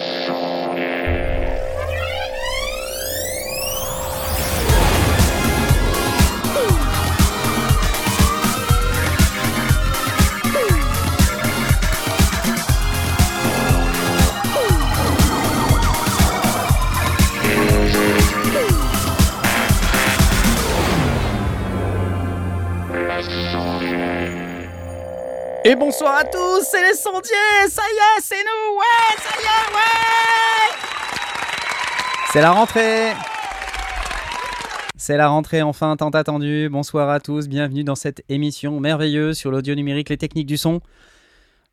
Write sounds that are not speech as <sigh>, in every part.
show. Bonsoir à tous, c'est les sondiers, ça y est, c'est nous, ouais, ça y est, ouais C'est la rentrée C'est la rentrée enfin tant attendue, bonsoir à tous, bienvenue dans cette émission merveilleuse sur l'audio numérique, les techniques du son.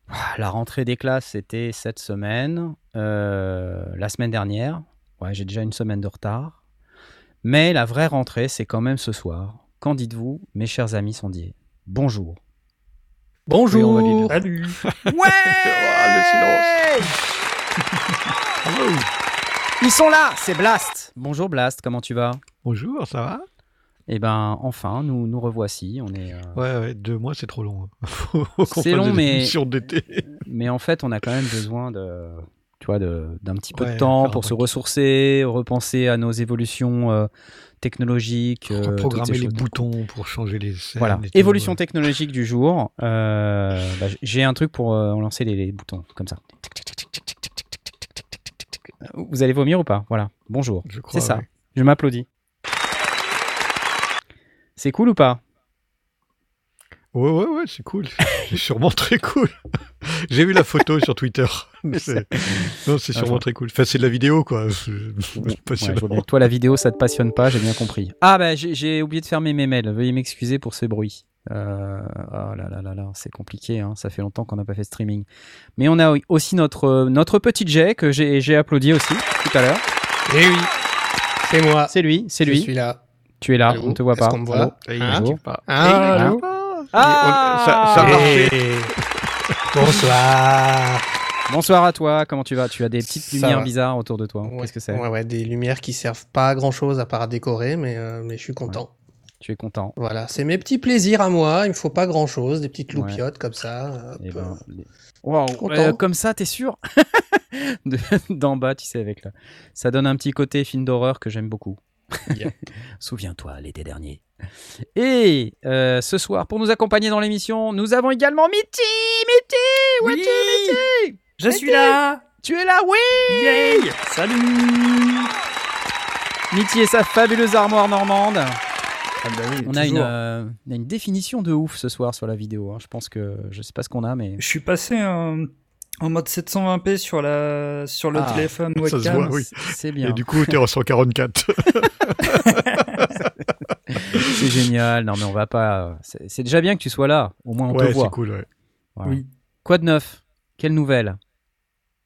Ah, La rentrée des classes, c'était cette semaine, euh, la semaine dernière, ouais, j'ai déjà une semaine de retard. Mais la vraie rentrée, c'est quand même ce soir. Qu'en dites-vous, mes chers amis sondiers? Bonjour. Bonjour. Oui, on va lui dire. Salut. <laughs> Ouais Ils sont là, c'est Blast. Bonjour Blast, comment tu vas? Bonjour, ça va? Eh ben, enfin, nous nous revoici. On est, euh, Ouais, ouais, deux mois, c'est trop long. hein. <laughs> C'est long, des mais- mais en fait, on a quand même besoin de, tu vois, de- d'un petit peu de Ouais, temps pour se ressourcer, repenser à nos évolutions euh, technologiques. euh, Programmer les boutons pour changer les scènes. Voilà, évolution technologique du jour. Euh, bah, j'ai un truc pour euh, lancer les, les boutons, comme ça. Vous allez vomir ou pas? Voilà, bonjour. C'est ça. ouais. Je m'applaudis. C'est cool ou pas? Ouais, ouais, ouais, c'est cool. C'est sûrement très cool. J'ai vu la photo sur Twitter. <laughs> Non, c'est Ah, sûrement je- très cool. Enfin, c'est de la vidéo, quoi. C'est Ouais, je. Toi, la vidéo, ça te passionne pas, j'ai bien compris. Ah, bah, j'ai oublié de fermer mes mails. Veuillez m'excuser pour ce bruit. Euh, oh là là là là, c'est compliqué, hein. ça fait longtemps qu'on n'a pas fait de streaming. Mais on a aussi notre, euh, notre petit Jay que j'ai j'ai applaudi aussi tout à l'heure. Eh oui, c'est moi. C'est lui, c'est Je lui. suis là. Tu es là, Allô on te voit pas. qu'on me voit Allô Et Hein n'arrive pas. Ah, Ah Et on- ça, ça a marché. Bonsoir. Bonsoir à toi, comment tu vas? Tu as des petites Ça lumières va. bizarres autour de toi. Ouais, Qu'est-ce que c'est? Ouais, ouais, des lumières qui servent pas à grand chose à part à décorer, mais, euh, mais je suis content. Tu es content. Voilà, c'est mes petits plaisirs à moi. Il me faut pas grand chose, des petites Ouais. loupiottes comme ça. hop. Eh ben, Wow, content. euh, comme ça, t'es sûr? <laughs> De- D'en bas, tu sais, avec là. Ça donne un petit côté film d'horreur que j'aime beaucoup. <laughs> Yeah. Souviens-toi, l'été dernier. Et euh, ce soir, pour nous accompagner dans l'émission, nous avons également Mitty Mitty Où Oui. es-tu, Mitty? Je suis là Tu es là, oui Yay Salut Mitty et sa fabuleuse armoire normande. Ah bah oui, On a, une, toujours. euh, on a une définition de ouf ce soir sur la vidéo. hein. Je pense que je sais pas ce qu'on a, mais Je suis passé euh, en mode 720p sur, la, sur le Ah, téléphone ça se webcam. voit, oui. c'est bien. Et du coup, t'es en 144. <laughs> C'est génial. Non, mais on va pas. C'est c'est déjà bien que tu sois là. Au moins, on ouais, te voit. c'est cool, ouais. Voilà. Oui. Quoi de neuf? Quelle nouvelle?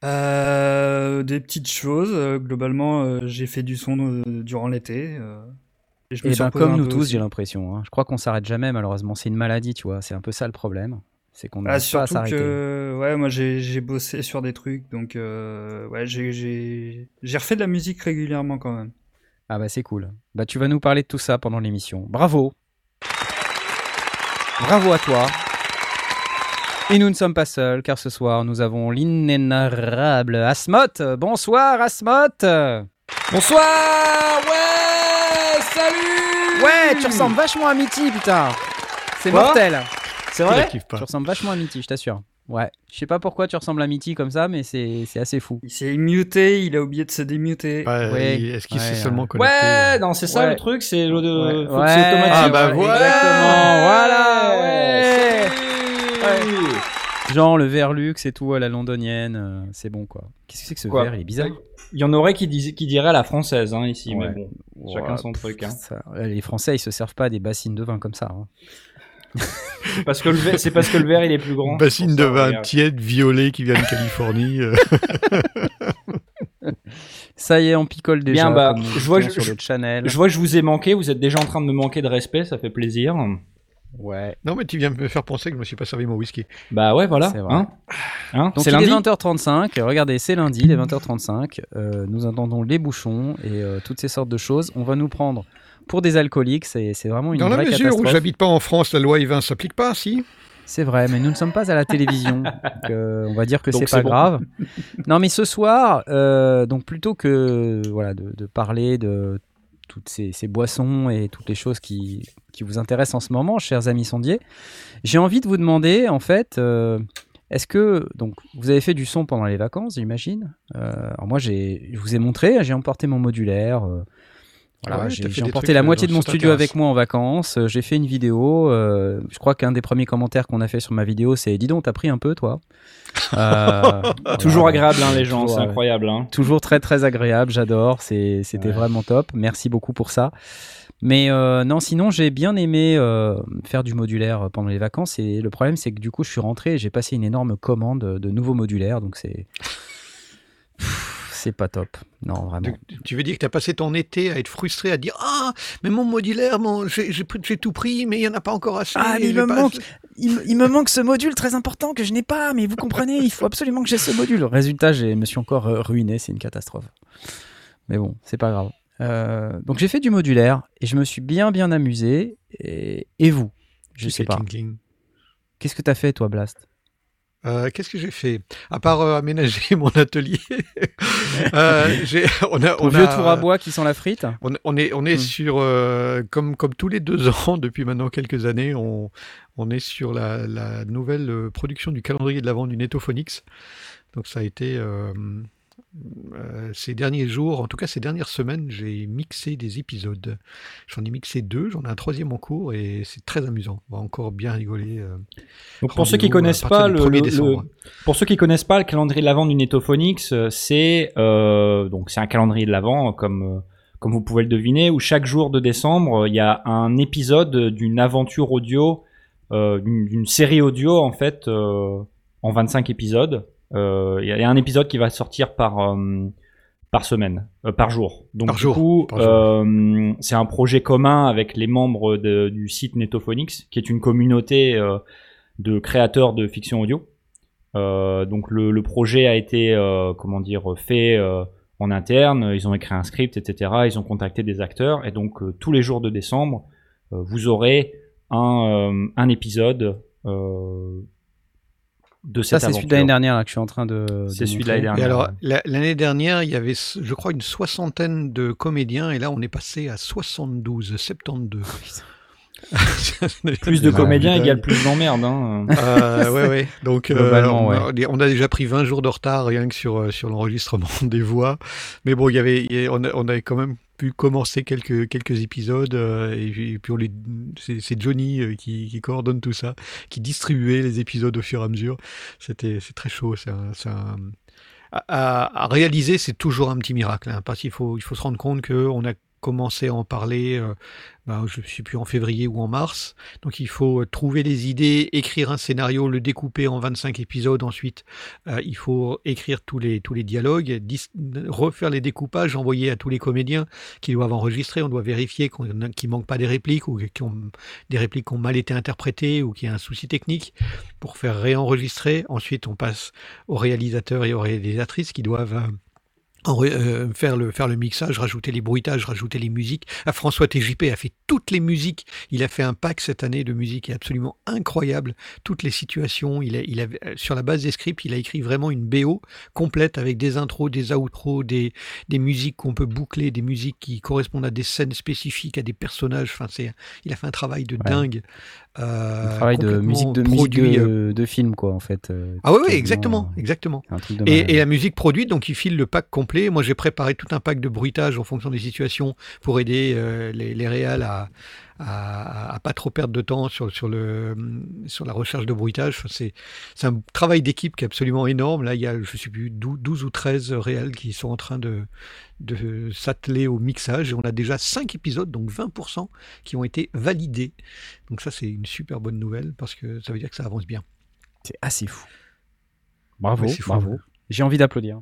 Euh, des petites choses. euh, globalement, euh, j'ai fait du son euh, durant l'été. euh, et je me Eh ben, comme nous tous, aussi. j'ai l'impression. hein. Je crois qu'on s'arrête jamais, malheureusement. C'est une maladie, tu vois. C'est un peu ça le problème. C'est qu'on Ah, pas surtout s'arrêter. que ouais, moi j'ai j'ai bossé sur des trucs, donc euh, ouais, j'ai- j'ai j'ai refait de la musique régulièrement quand même. Ah bah c'est cool. Bah tu vas nous parler de tout ça pendant l'émission. Bravo. Bravo à toi. Et nous ne sommes pas seuls, car ce soir, nous avons l'inénarrable Asmoth. Bonsoir, Asmoth Bonsoir Ouais Salut Ouais, tu ressembles vachement à Mitty, putain C'est Quoi? mortel C'est vrai. Tu ressembles vachement à Mitty, je t'assure. Ouais, je sais pas pourquoi tu ressembles à Mitty comme ça, mais c'est c'est assez fou. Il s'est muté, il a oublié de se démuter. Ouais, Ouais. Est-ce qu'il Ouais, s'est ouais. seulement connecté Ouais, euh, non, c'est ça Ouais. le truc, c'est le de... Ouais. faut que c'est Ouais. automatique. Ah bah Ouais, voilà. Exactement, voilà, Ouais. ouais. Genre le verre luxe et tout à la londonienne, euh, c'est bon quoi. Qu'est-ce que c'est que ce Quoi verre? Il est bizarre. Il y en aurait qui, disent, qui diraient la française hein, ici, Ouais. mais bon, chacun son truc. Hein. Ça, les Français ils se servent pas des bassines de vin comme ça. hein. C'est parce que le verre, c'est parce que le verre il est plus grand. Une bassine de vin tiède, violet, qui vient de Californie. euh. <laughs> Ça y est, on picole déjà. Bien, bah, je vois- je- sur le channel. Je vois que je vous ai manqué, vous êtes déjà en train de me manquer de respect, ça fait plaisir. Ouais. Non, mais tu viens de me faire penser que je me suis pas servi mon whisky. Bah ouais, voilà. C'est vrai. Hein Hein Donc c'est il lundi. est 20h35. Regardez, c'est lundi, il est 20h35. Euh, nous entendons les bouchons et euh, toutes ces sortes de choses. On va nous prendre pour des alcooliques. C'est vraiment une Dans la mesure où catastrophe. j'habite pas en France, la loi E20 s'applique pas, si? C'est vrai, mais nous ne sommes pas à la télévision. <laughs> donc, euh, on va dire que c'est c'est pas bon. grave. Non, mais ce soir, euh, donc plutôt que voilà de, de parler de toutes ces, ces boissons et toutes les choses qui, qui vous intéressent en ce moment, chers amis sondiers, j'ai envie de vous demander en fait. euh, est-ce que donc vous avez fait du son pendant les vacances, j'imagine? Euh, Alors moi, j'ai, je vous ai montré, j'ai emporté mon modulaire. euh, voilà, Ouais, j'ai emporté la euh, moitié de mon studio avec moi en vacances. euh, J'ai fait une vidéo. euh, je crois qu'un des premiers commentaires qu'on a fait sur ma vidéo, c'est "Dis donc, t'as pris un peu, toi?" Euh, <laughs> Toujours agréable, hein, les gens, Toujours, c'est incroyable. Hein. Toujours très très agréable, j'adore, c'était Ouais. vraiment top, merci beaucoup pour ça. Mais euh, non, sinon j'ai bien aimé euh, faire du modulaire pendant les vacances et le problème c'est que du coup je suis rentré et j'ai passé une énorme commande de nouveaux modulaires, donc c'est <laughs> c'est pas top, non vraiment. Tu veux dire que tu as passé ton été à être frustré, à dire Ah, mais mon modulaire, mon, j'ai, tout pris, mais il n'y en a pas encore assez. Ah, mais il me pas manque. assez. Il, me- il me manque ce module très important que je n'ai pas, mais vous comprenez, il faut absolument que j'ai ce module. Résultat, je me suis encore euh, ruiné, c'est une catastrophe. Mais bon, c'est pas grave. Euh, donc j'ai fait du modulaire et je me suis bien bien amusé. Et, et vous? Je sais pas. Qu'est-ce que t'as fait toi, Blast? Euh, Qu'est-ce que j'ai fait? À part euh, aménager <laughs> mon atelier, euh, on a, on vieux tour à bois qui sent la frite On, on est, on est Hmm. sur, euh, comme, comme tous les deux <laughs> ans, depuis maintenant quelques années, on, on est sur la, la nouvelle production du calendrier de l'avant du Netophonix. Donc ça a été, euh, euh, ces derniers jours, en tout cas ces dernières semaines, j'ai mixé des épisodes. J'en ai mixé deux, j'en ai un troisième en cours et c'est très amusant. On va encore bien rigoler. euh, Donc pour ceux qui à connaissent pas le, 1er le- décembre. le- pour ceux qui connaissent pas le calendrier de l'avant du Netophonix, euh, c'est euh, donc c'est un calendrier de l'avant comme euh, comme vous pouvez le deviner où chaque jour de décembre euh, il y a un épisode d'une aventure audio, euh, d'une série audio en fait euh, en 25 épisodes. Euh, Il y a- il y a un épisode qui va sortir par euh, par semaine, euh, par jour. Donc Par du jour, coup, euh, c'est un projet commun avec les membres de- du site Netophonix, qui est une communauté euh, de créateurs de fiction audio. Euh, donc le, le projet a été, euh, comment dire, fait euh, en interne. Ils ont écrit un script, etc. Ils ont contacté des acteurs et donc euh, tous les jours de décembre, euh, vous aurez un, euh, un épisode de Ça, cette c'est celui de l'année dernière là, que je suis en train de. C'est celui de l'année Et dernière. alors, ouais. la- l'année dernière, il y avait, je crois, une soixantaine de comédiens, et là, on est passé à 72, 72. <laughs> <laughs> Plus de comédiens égale plus d'emmerdes. Hein. Euh, ouais, ouais. <laughs> Donc, euh, Globalement, on, ouais. a- on a déjà pris 20 jours de retard rien que sur, euh, sur l'enregistrement <laughs> des voix. Mais bon, il y avait, y on, avait quand même pu commencer quelques, quelques épisodes. euh, et, puis- et puis, on les, c'est, Johnny euh, qui, qui coordonne tout ça, qui distribuait les épisodes au fur et à mesure. C'était, c'est très chaud. C'est un, à réaliser, c'est toujours un petit miracle. hein, parce qu'il faut, il faut se rendre compte qu'on a commencé à en parler, euh, ben, je ne sais plus, en février ou en mars. Donc il faut euh, trouver des idées, écrire un scénario, le découper en 25 épisodes ensuite. Euh, il faut écrire tous les, dialogues, refaire les découpages, envoyer à tous les comédiens qui doivent enregistrer. On doit vérifier qu'il ne manque pas des répliques ou des répliques qui ont mal été interprétées ou qu'il y a un souci technique pour faire réenregistrer. Ensuite, on passe aux réalisateurs et aux réalisatrices qui doivent... en euh, faire, le, faire le mixage, rajouter les bruitages, rajouter les musiques. Ah, François TJP a fait toutes les musiques. Il a fait un pack cette année de musique qui est absolument incroyable. Toutes les situations. Il a, il a, euh, sur la base des scripts, il a écrit vraiment une BO complète avec des intros, des outros, des, des musiques qu'on peut boucler, des musiques qui correspondent à des scènes spécifiques, à des personnages. Enfin, c'est, il a fait un travail de Ouais. dingue. Un euh, travail de musique de produit, de, de film quoi en fait. Ah oui, exactement, exactement. Un. Et, et la musique produite, donc il file le pack complet. Moi, j'ai préparé tout un pack de bruitage en fonction des situations pour aider euh, les, les réals à, à, à pas trop perdre de temps sur, sur, le, sur la recherche de bruitage. C'est, c'est un travail d'équipe qui est absolument énorme. Là, il y a, je sais plus, 12, 12 ou 13 réals qui sont en train de, de s'atteler au mixage. Et on a déjà 5 épisodes, donc 20%, qui ont été validés. Donc ça, c'est une super bonne nouvelle parce que ça veut dire que ça avance bien. C'est assez fou. Bravo, Ouais, c'est fou. bravo. J'ai envie d'applaudir.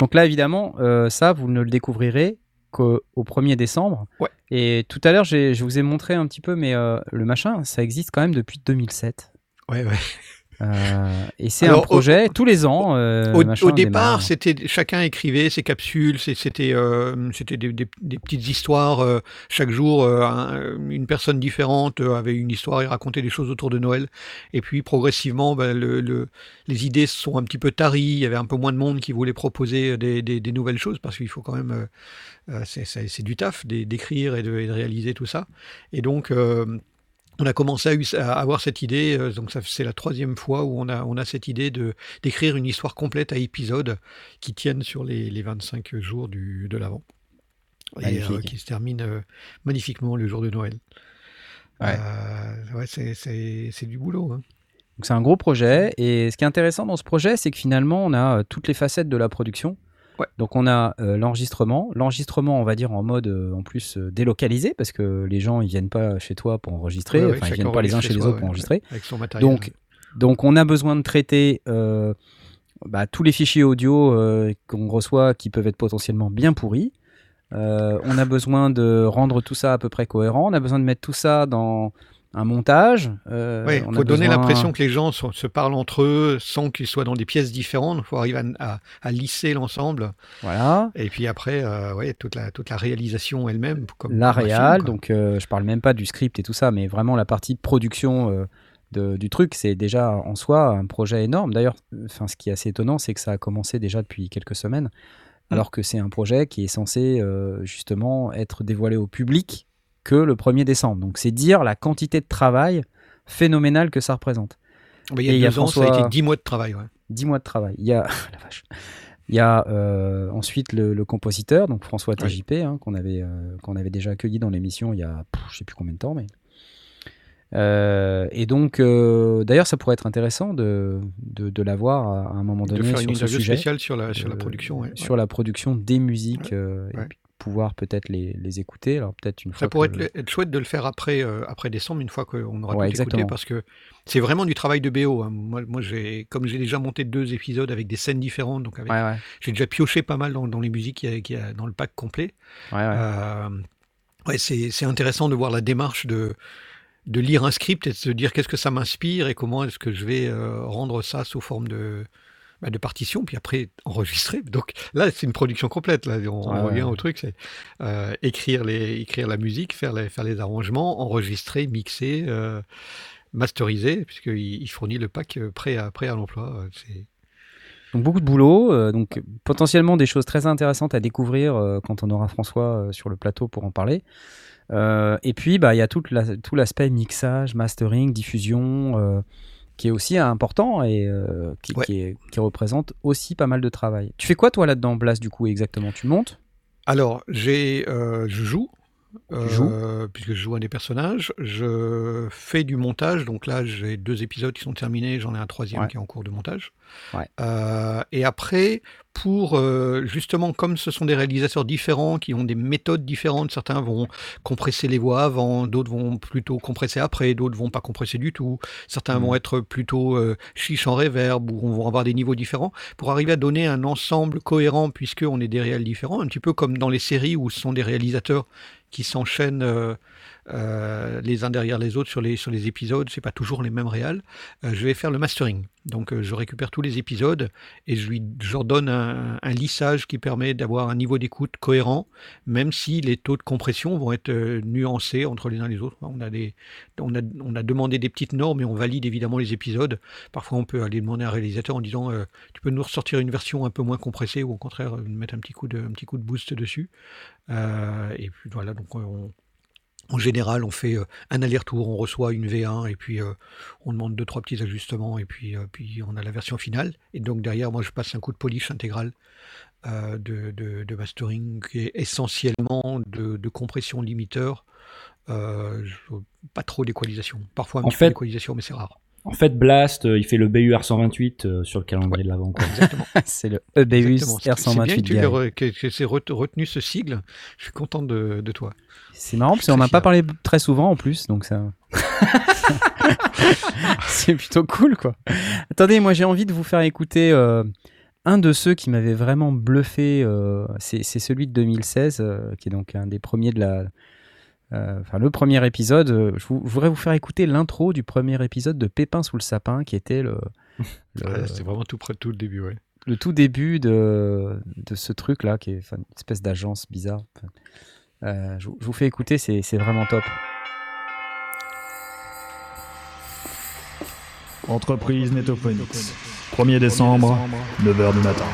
Donc là, évidemment, euh, ça, vous ne le découvrirez qu'au au 1er décembre. Ouais. Et tout à l'heure, je vous ai montré un petit peu, mais euh, le machin, ça existe quand même depuis 2007. Ouais, ouais. Euh, et c'est un au- projet tous les ans. euh, Au, machin au départ, c'était chacun écrivait ses capsules, c'était euh, c'était des, des- des petites histoires. euh, chaque jour, euh, un- une personne différente euh, avait une histoire et racontait des choses autour de Noël. Et puis progressivement, ben, le, le- les idées se sont un petit peu taries. Il y avait un peu moins de monde qui voulait proposer des, nouvelles choses parce qu'il faut quand même, euh, euh, c'est- du taf d'é- d'écrire et de, et de réaliser tout ça. Et donc euh, on a commencé à, avoir cette idée, euh, donc c'est la troisième fois où on a, on a cette idée de d'écrire une histoire complète à épisodes qui tiennent sur les, les 25 jours du, de l'Avent. Et euh, qui se termine euh, magnifiquement le jour de Noël. Ouais. Euh, ouais, c'est- du boulot. hein. Donc c'est un gros projet. Et ce qui est intéressant dans ce projet, c'est que finalement, on a toutes les facettes de la production. Ouais. Donc on a euh, l'enregistrement, l'enregistrement, on va dire en mode euh, en plus euh, délocalisé parce que les gens ils viennent pas chez toi pour enregistrer, Ouais, ouais, enfin ils viennent pas les uns chez les autres pour enregistrer. Avec son matériel. Donc, donc on a besoin de traiter bah, tous les fichiers audio qu'on reçoit qui peuvent être potentiellement bien pourris. On a besoin de rendre tout ça à peu près cohérent. On a besoin de mettre tout ça dans un montage. Euh, Ouais, on faut donner besoin- l'impression que les gens sont- se parlent entre eux sans qu'ils soient dans des pièces différentes. Il faut arriver à, à- à lisser l'ensemble. Voilà. Et puis après, euh, ouais, toute la, toute la réalisation elle-même. La réal, donc euh, je parle même pas du script et tout ça, mais vraiment la partie production euh, de- du truc, c'est déjà en soi un projet énorme. D'ailleurs, enfin, ce qui est assez étonnant, c'est que ça a commencé déjà depuis quelques semaines, Mm. alors que c'est un projet qui est censé euh, justement être dévoilé au public que le 1er décembre. Donc c'est dire la quantité de travail phénoménale que ça représente. Bah, il y a et il y a deux ans, ça a François- été 10 mois de travail. Ouais. 10 mois de travail. Il y a <laughs> la vache. Il y a euh, ensuite le, le compositeur, donc François TJP, hein, qu'on avait, euh, qu'on avait déjà accueilli dans l'émission il y a pff, je sais plus combien de temps, mais. Euh, et donc, d'ailleurs, ça pourrait être intéressant de, de, de l'avoir à, un moment De donné faire une sur ce interview sujet, spéciale sur la, sur la production. ouais. sur la production des musiques, Ouais. et puis pouvoir peut-être les, les écouter. Alors peut-être une fois. Ça pourrait que- être, être chouette de le faire après, euh, après décembre, une fois qu'on aura Ouais, tout écouté, parce que c'est vraiment du travail de BO. hein. Moi, moi j'ai, comme j'ai déjà monté deux épisodes avec des scènes différentes, donc avec- Ouais, ouais, j'ai déjà pioché pas mal dans, dans les musiques qu'il y a, qu'il y a dans le pack complet. ouais, ouais. Euh, ouais, c'est, c'est intéressant de voir la démarche de, de lire un script et de se dire qu'est-ce que ça m'inspire et comment est-ce que je vais euh, rendre ça sous forme de, bah, de partition, puis après enregistrer. Donc là, c'est une production complète. Là, on, revient ouais. au truc, c'est euh, écrire, les, écrire la musique, faire les, faire les arrangements, enregistrer, mixer, euh, masteriser, puisqu'il il fournit le pack euh, prêt à, prêt à l'emploi. Euh, C'est... Donc beaucoup de boulot, euh, donc potentiellement des choses très intéressantes à découvrir euh, quand on aura François euh, sur le plateau pour en parler. Et puis bah il y a tout, la- tout l'aspect mixage, mastering, diffusion qui est aussi important et euh, qui, Ouais. qui est- qui représente aussi pas mal de travail. Tu fais quoi toi là-dedans, Blas du coup exactement? Tu montes? Alors, j'ai, euh, je joue. Euh, puisque je joue un des personnages, je fais du montage. Donc là, j'ai deux épisodes qui sont terminés. J'en ai un troisième Ouais. qui est en cours de montage. Ouais. Euh, et après, pour euh, justement, comme ce sont des réalisateurs différents qui ont des méthodes différentes, certains vont compresser les voix avant, d'autres vont plutôt compresser après, d'autres vont pas compresser du tout. Certains vont être plutôt euh, chiche en réverb ou vont avoir des niveaux différents pour arriver à donner un ensemble cohérent puisque on est des réels différents, un petit peu comme dans les séries où ce sont des réalisateurs qui s'enchaînent euh, les uns derrière les autres sur les, sur les épisodes, c'est pas toujours les mêmes réals. Euh, je vais faire le mastering. Donc euh, je récupère tous les épisodes et je, lui, je leur donne un, un lissage qui permet d'avoir un niveau d'écoute cohérent, même si les taux de compression vont être euh, nuancés entre les uns et les autres. On a, des, on, a, on a demandé des petites normes et on valide évidemment les épisodes. Parfois on peut aller demander à un réalisateur en disant tu peux nous ressortir une version un peu moins compressée ou au contraire mettre un petit coup de, un petit coup de boost dessus. Et puis voilà, donc on, en général, on fait euh, un aller-retour, on reçoit une V1 et puis euh, on demande deux trois petits ajustements et puis euh, puis on a la version finale. Et donc derrière, moi, je passe un coup de polish intégral euh, de, de, de mastering qui est essentiellement de, de compression limiteur, pas trop d'équalisation. Parfois un En petit peu d'équalisation, mais c'est rare. En fait, Blast, euh, il fait le BUR 128 euh, sur le calendrier de l'avant. <laughs> Exactement. C'est le Ebeus Exactement. C'est- C'est bien que R128 tu aies retenu ce sigle. Je suis content de, de toi. C'est marrant parce qu'on n'a pas parlé très souvent en plus, donc ça. <laughs> c'est plutôt cool quoi. Attendez, moi j'ai envie de vous faire écouter euh, un de ceux qui m'avait vraiment bluffé. euh, c'est celui de 2016, euh, qui est donc un des premiers de la, enfin le premier épisode. euh, je, vous- je voudrais vous faire écouter l'intro du premier épisode de Pépin sous le sapin, qui était le, <laughs> le, Ouais, C'était vraiment tout près de tout le début, ouais. le tout début de, de ce truc-là, qui est enfin, une espèce d'agence bizarre. Euh, je, vous- je vous fais écouter, c'est c'est vraiment top. Entreprise Netophonix. 1er décembre, 9h du matin.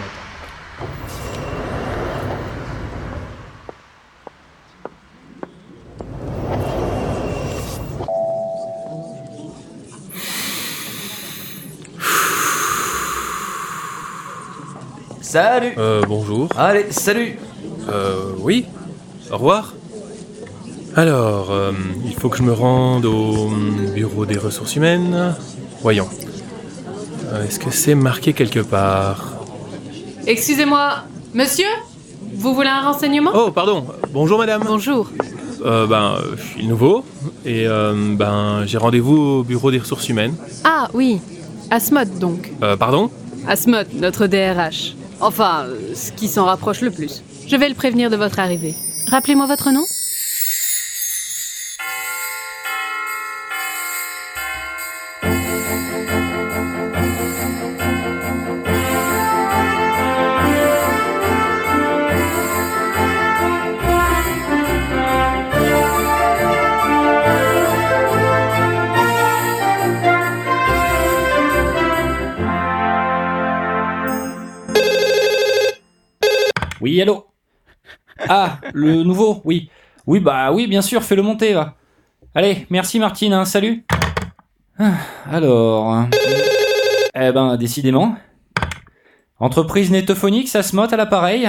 Salut Euh, bonjour. Allez, salut Euh, oui. Au revoir. Alors, euh, il faut que je me rende au hum, bureau des ressources humaines. Voyons. Euh, Est-ce que c'est marqué quelque part? Excusez-moi, monsieur Vous voulez un renseignement? Oh, pardon. Bonjour, madame. Bonjour. Euh, ben, euh, je suis nouveau et euh, ben, j'ai rendez-vous au bureau des ressources humaines. Ah oui, Asmod donc. Euh, pardon? Asmod, notre DRH. Enfin, euh, ce qui s'en rapproche le plus. Je vais le prévenir de votre arrivée. Rappelez-moi votre nom Oui, Ah, le nouveau, oui. Oui, bah oui, bien sûr, fais-le monter, va. Allez, merci Martine, hein, salut. Ah, Alors... euh, Eh ben, décidément. Entreprise Netophonix, ça se motte à l'appareil.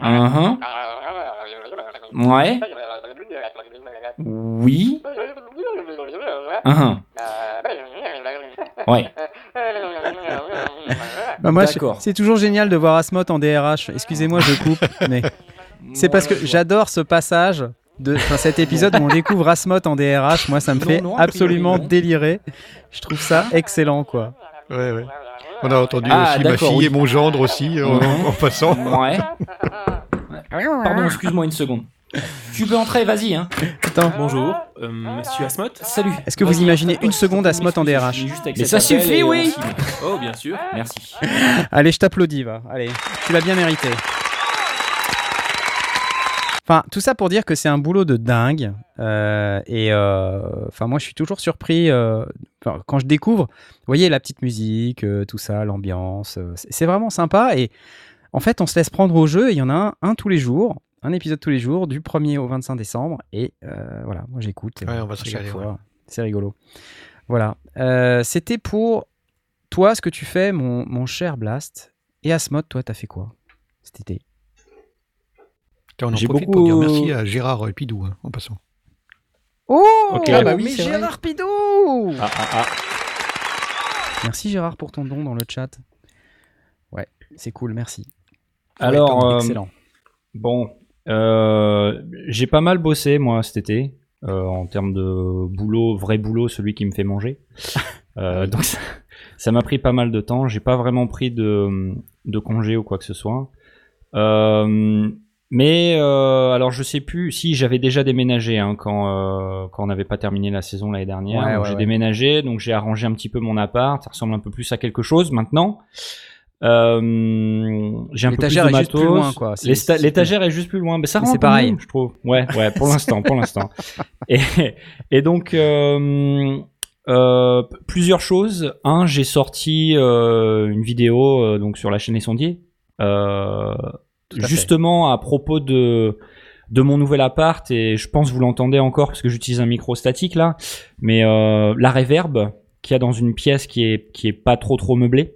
Mhm. Ouais. Oui. Mhm. Ouais. <laughs> Bah, moi, c'est toujours génial de voir Asmod en DRH. Excusez-moi, je coupe, mais <laughs> c'est parce que j'adore ce passage de enfin, cet épisode où on découvre Asmod en DRH. Moi, ça me Non, fait non, a priori, absolument délirer. Je trouve ça excellent, quoi. Ouais, ouais. On a entendu Ah, aussi ma fille oui. et mon gendre aussi en, en passant. Ouais. <laughs> Pardon, excuse-moi une seconde. Tu peux entrer, vas-y. Hein. Attends, Bonjour, euh, monsieur Asmot Salut. est-ce que vous imaginez une seconde te Asmod en DRH Mais ça suffit, oui. signe. Oh, bien sûr. Merci. <laughs> Allez, je t'applaudis, va. Allez, tu l'as bien mérité. Enfin, tout ça pour dire que c'est un boulot de dingue. euh, et euh, enfin, moi, je suis toujours surpris euh, quand je découvre. Vous voyez la petite musique, euh, tout ça, l'ambiance. euh, c'est c'est vraiment sympa. Et en fait, on se laisse prendre au jeu. et Il y en a un, un tous les jours, un épisode tous les jours, du 1er au 25 décembre. Et euh, voilà, moi, j'écoute. Ouais, on va à se. C'est rigolo. Voilà. Euh, C'était pour toi ce que tu fais, mon, mon cher Blast. Et Asmod, toi, t'as fait quoi cet été? Tiens, on en J'ai profite beaucoup- pour dire merci à Gérard Pidou hein, en passant. Oh Ok. Ah bah oui, oui, c'est vrai. Gérard Pidou Ah, ah, ah. Merci Gérard pour ton don dans le chat. Ouais, c'est cool, merci. Alors, Ouais, euh, excellent. bon, euh, j'ai pas mal bossé moi cet été euh, en termes de boulot, vrai boulot, celui qui me fait manger. <laughs> Euh, donc ça- ça m'a pris pas mal de temps. J'ai pas vraiment pris de, de congé ou quoi que ce soit. Euh, mais euh, alors je sais plus si j'avais déjà déménagé hein, quand euh, quand on n'avait pas terminé la saison l'année dernière. Ouais, ouais, j'ai ouais. déménagé, donc j'ai arrangé un petit peu mon appart. Ça ressemble un peu plus à quelque chose maintenant. Euh, j'ai un peu plus L'étagère de est juste plus matos. L'étagère est juste plus loin, mais ça rend c'est pareil. je trouve. Ouais, ouais, pour l'instant, pour l'instant. <laughs> Et, et donc euh, euh, plusieurs choses. Un, j'ai sorti euh, une vidéo donc sur la chaîne Les Sondiers, euh, fait. justement à propos de de mon nouvel appart et je pense vous l'entendez encore parce que j'utilise un micro statique là, mais euh, la reverb qu'il y a dans une pièce qui est qui est pas trop trop meublée.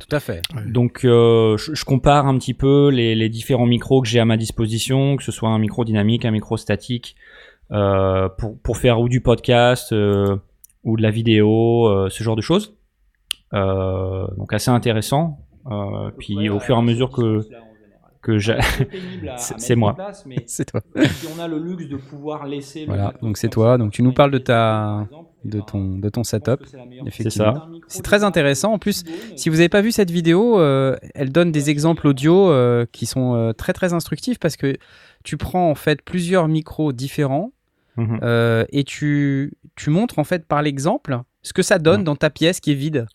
Tout à fait. Donc euh, je, je compare un petit peu les, les différents micros que j'ai à ma disposition, que ce soit un micro dynamique, un micro statique, euh, pour, pour faire ou du podcast euh, ou de la vidéo, euh, ce genre de choses. Euh, donc assez intéressant. Euh, puis au fur et à mesure que que j'ai. c'est <laughs> moi. <laughs> C'est toi. Si on a le luxe de pouvoir laisser. Voilà, donc c'est toi. Donc tu nous parles de ta, de ton, de ton setup. Effectivement. C'est très intéressant. En plus, si vous n'avez pas vu cette vidéo, euh, elle donne des exemples audio euh, qui sont euh, très très instructifs parce que tu prends en fait plusieurs micros différents Mhm. et tu, tu montres en fait par l'exemple ce que ça donne dans ta pièce qui est vide.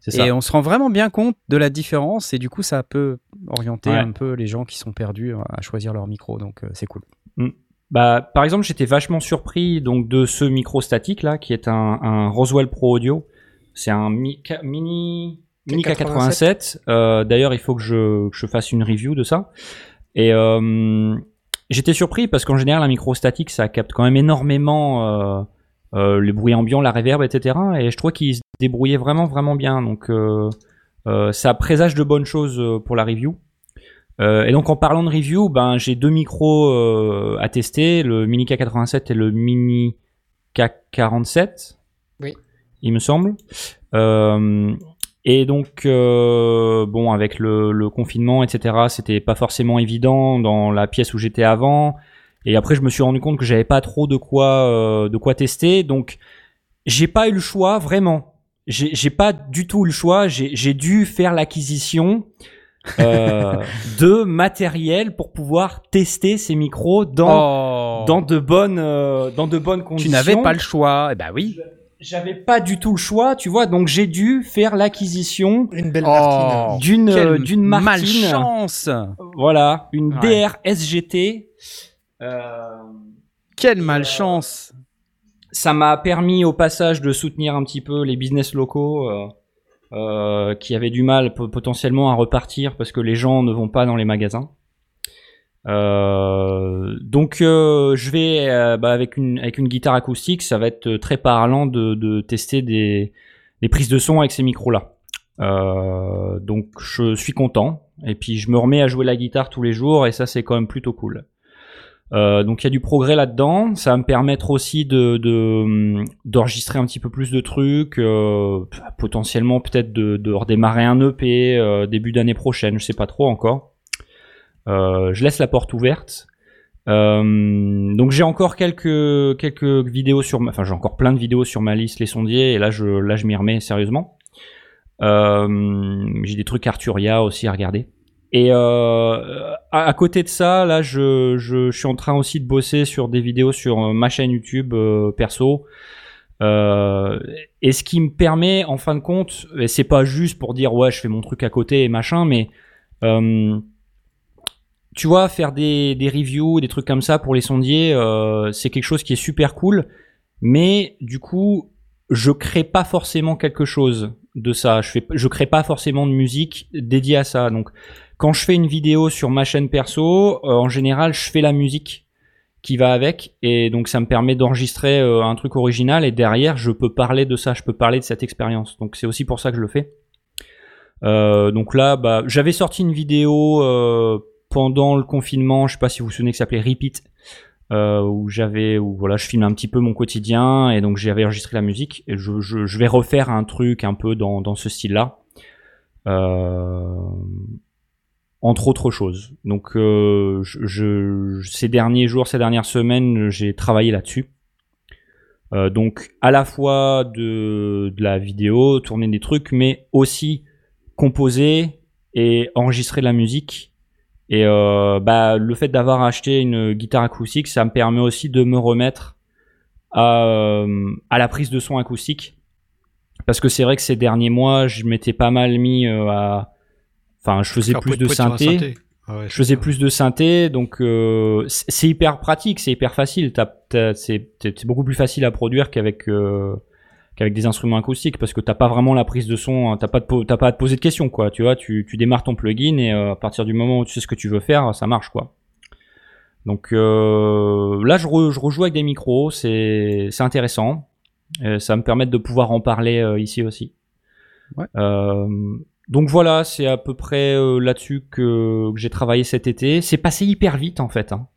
Ça. Et on se rend vraiment bien compte de la différence et du coup ça peut orienter Ouais. un peu les gens qui sont perdus à choisir leur micro. Donc c'est cool. Bah, par exemple, j'étais vachement surpris donc de ce micro statique là, qui est un, un Roswell Pro Audio. C'est un mi- mini mini K87. Euh, D'ailleurs, il faut que je, que je fasse une review de ça. Et euh, j'étais surpris parce qu'en général, un micro statique, ça capte quand même énormément euh, euh, les bruits ambiants, la reverb, etc. Et je trouvais qu'il se débrouillait vraiment, vraiment bien. Donc, euh, euh, ça présage de bonnes choses pour la review. Euh, et donc en parlant de review, ben j'ai deux micros euh, à tester, le Mini K87 et le Mini K47. Oui. Il me semble. Euh, et donc bon avec le, le confinement etc, c'était pas forcément évident dans la pièce où j'étais avant. Et après je me suis rendu compte que j'avais pas trop de quoi de quoi tester, donc j'ai pas eu le choix vraiment. J'ai pas du tout eu le choix. J'ai dû faire l'acquisition de matériel pour pouvoir tester ces micros dans Oh. dans de bonnes euh, dans de bonnes tu conditions. n'avais pas le choix. Eh ben oui. J'avais pas du tout le choix, tu vois. Donc j'ai dû faire l'acquisition Une belle Oh. D'une Quelle euh, d'une Martine. malchance. Voilà, une Ouais. DR SGT. Euh, Quelle malchance. ça m'a permis au passage de soutenir un petit peu les business locaux euh, euh, qui avaient du mal po- potentiellement à repartir parce que les gens ne vont pas dans les magasins. Euh, donc euh, je vais euh, bah, avec une avec une guitare acoustique, ça va être très parlant de, de tester des, des prises de son avec ces micros là. Donc je suis content et puis je me remets à jouer la guitare tous les jours et ça c'est quand même plutôt cool. Euh, donc il y a du progrès là-dedans. Ça va me permettre aussi de hum, d'enregistrer un petit peu plus de trucs, euh, potentiellement peut-être de, de redémarrer un EP euh, début d'année prochaine. Je sais pas trop encore. Euh, je laisse la porte ouverte. Euh, donc j'ai encore quelques quelques vidéos sur, ma- enfin j'ai encore plein de vidéos sur ma liste les sondiers et là je là je m'y remets sérieusement. Euh, j'ai des trucs Arturia aussi à regarder. Et euh, à, côté de ça, là, je, je, je suis en train aussi de bosser sur des vidéos sur euh, ma chaîne YouTube euh, perso. Euh, et ce qui me permet, en fin de compte, et c'est pas juste pour dire ouais, je fais mon truc à côté et machin, mais euh, tu vois, faire des, des reviews, des trucs comme ça pour les sondiers, euh, c'est quelque chose qui est super cool. Mais du coup, je crée pas forcément quelque chose de ça. Je fais, je crée pas forcément de musique dédiée à ça. Donc, quand je fais une vidéo sur ma chaîne perso, euh, en général, je fais la musique qui va avec, et donc ça me permet d'enregistrer euh, un truc original, et derrière, je peux parler de ça, je peux parler de cette expérience. Donc, c'est aussi pour ça que je le fais. Euh, donc là, bah, j'avais sorti une vidéo pendant le confinement, je sais pas si vous vous souvenez, qui s'appelait Repeat, où j'avais, où voilà, je filme un petit peu mon quotidien et donc j'avais enregistré la musique. Et je, vais refaire un truc un peu dans, ce style-là, euh, entre autres choses. Donc, euh, je, je- ces derniers jours, ces dernières semaines, j'ai travaillé là-dessus. Euh, donc, à la fois de, de la vidéo, tourner des trucs, mais aussi composer et enregistrer de la musique. Et euh, bah, le fait d'avoir acheté une guitare acoustique, ça me permet aussi de me remettre à, euh, à la prise de son acoustique. Parce que c'est vrai que ces derniers mois, je m'étais pas mal mis euh, à... Enfin, je faisais plus de synthé. synthé. Ah ouais, je faisais ça. plus de synthé, donc euh, c'est hyper pratique, c'est hyper facile. T'as- t'as- C'est beaucoup plus facile à produire qu'avec euh, qu'avec des instruments acoustiques parce que t'as pas vraiment la prise de son, hein, t'as pas de pas à te poser de questions quoi. Tu vois, tu, tu démarres ton plugin et euh, à partir du moment où tu sais ce que tu veux faire, ça marche quoi. Donc euh, là, je, re- je rejoue avec des micros, c'est c'est intéressant. Euh, ça va me permet de pouvoir en parler euh, ici aussi. Ouais. Euh, donc voilà, c'est à peu près euh, là-dessus que, que j'ai travaillé cet été. C'est passé hyper vite en fait. Hein.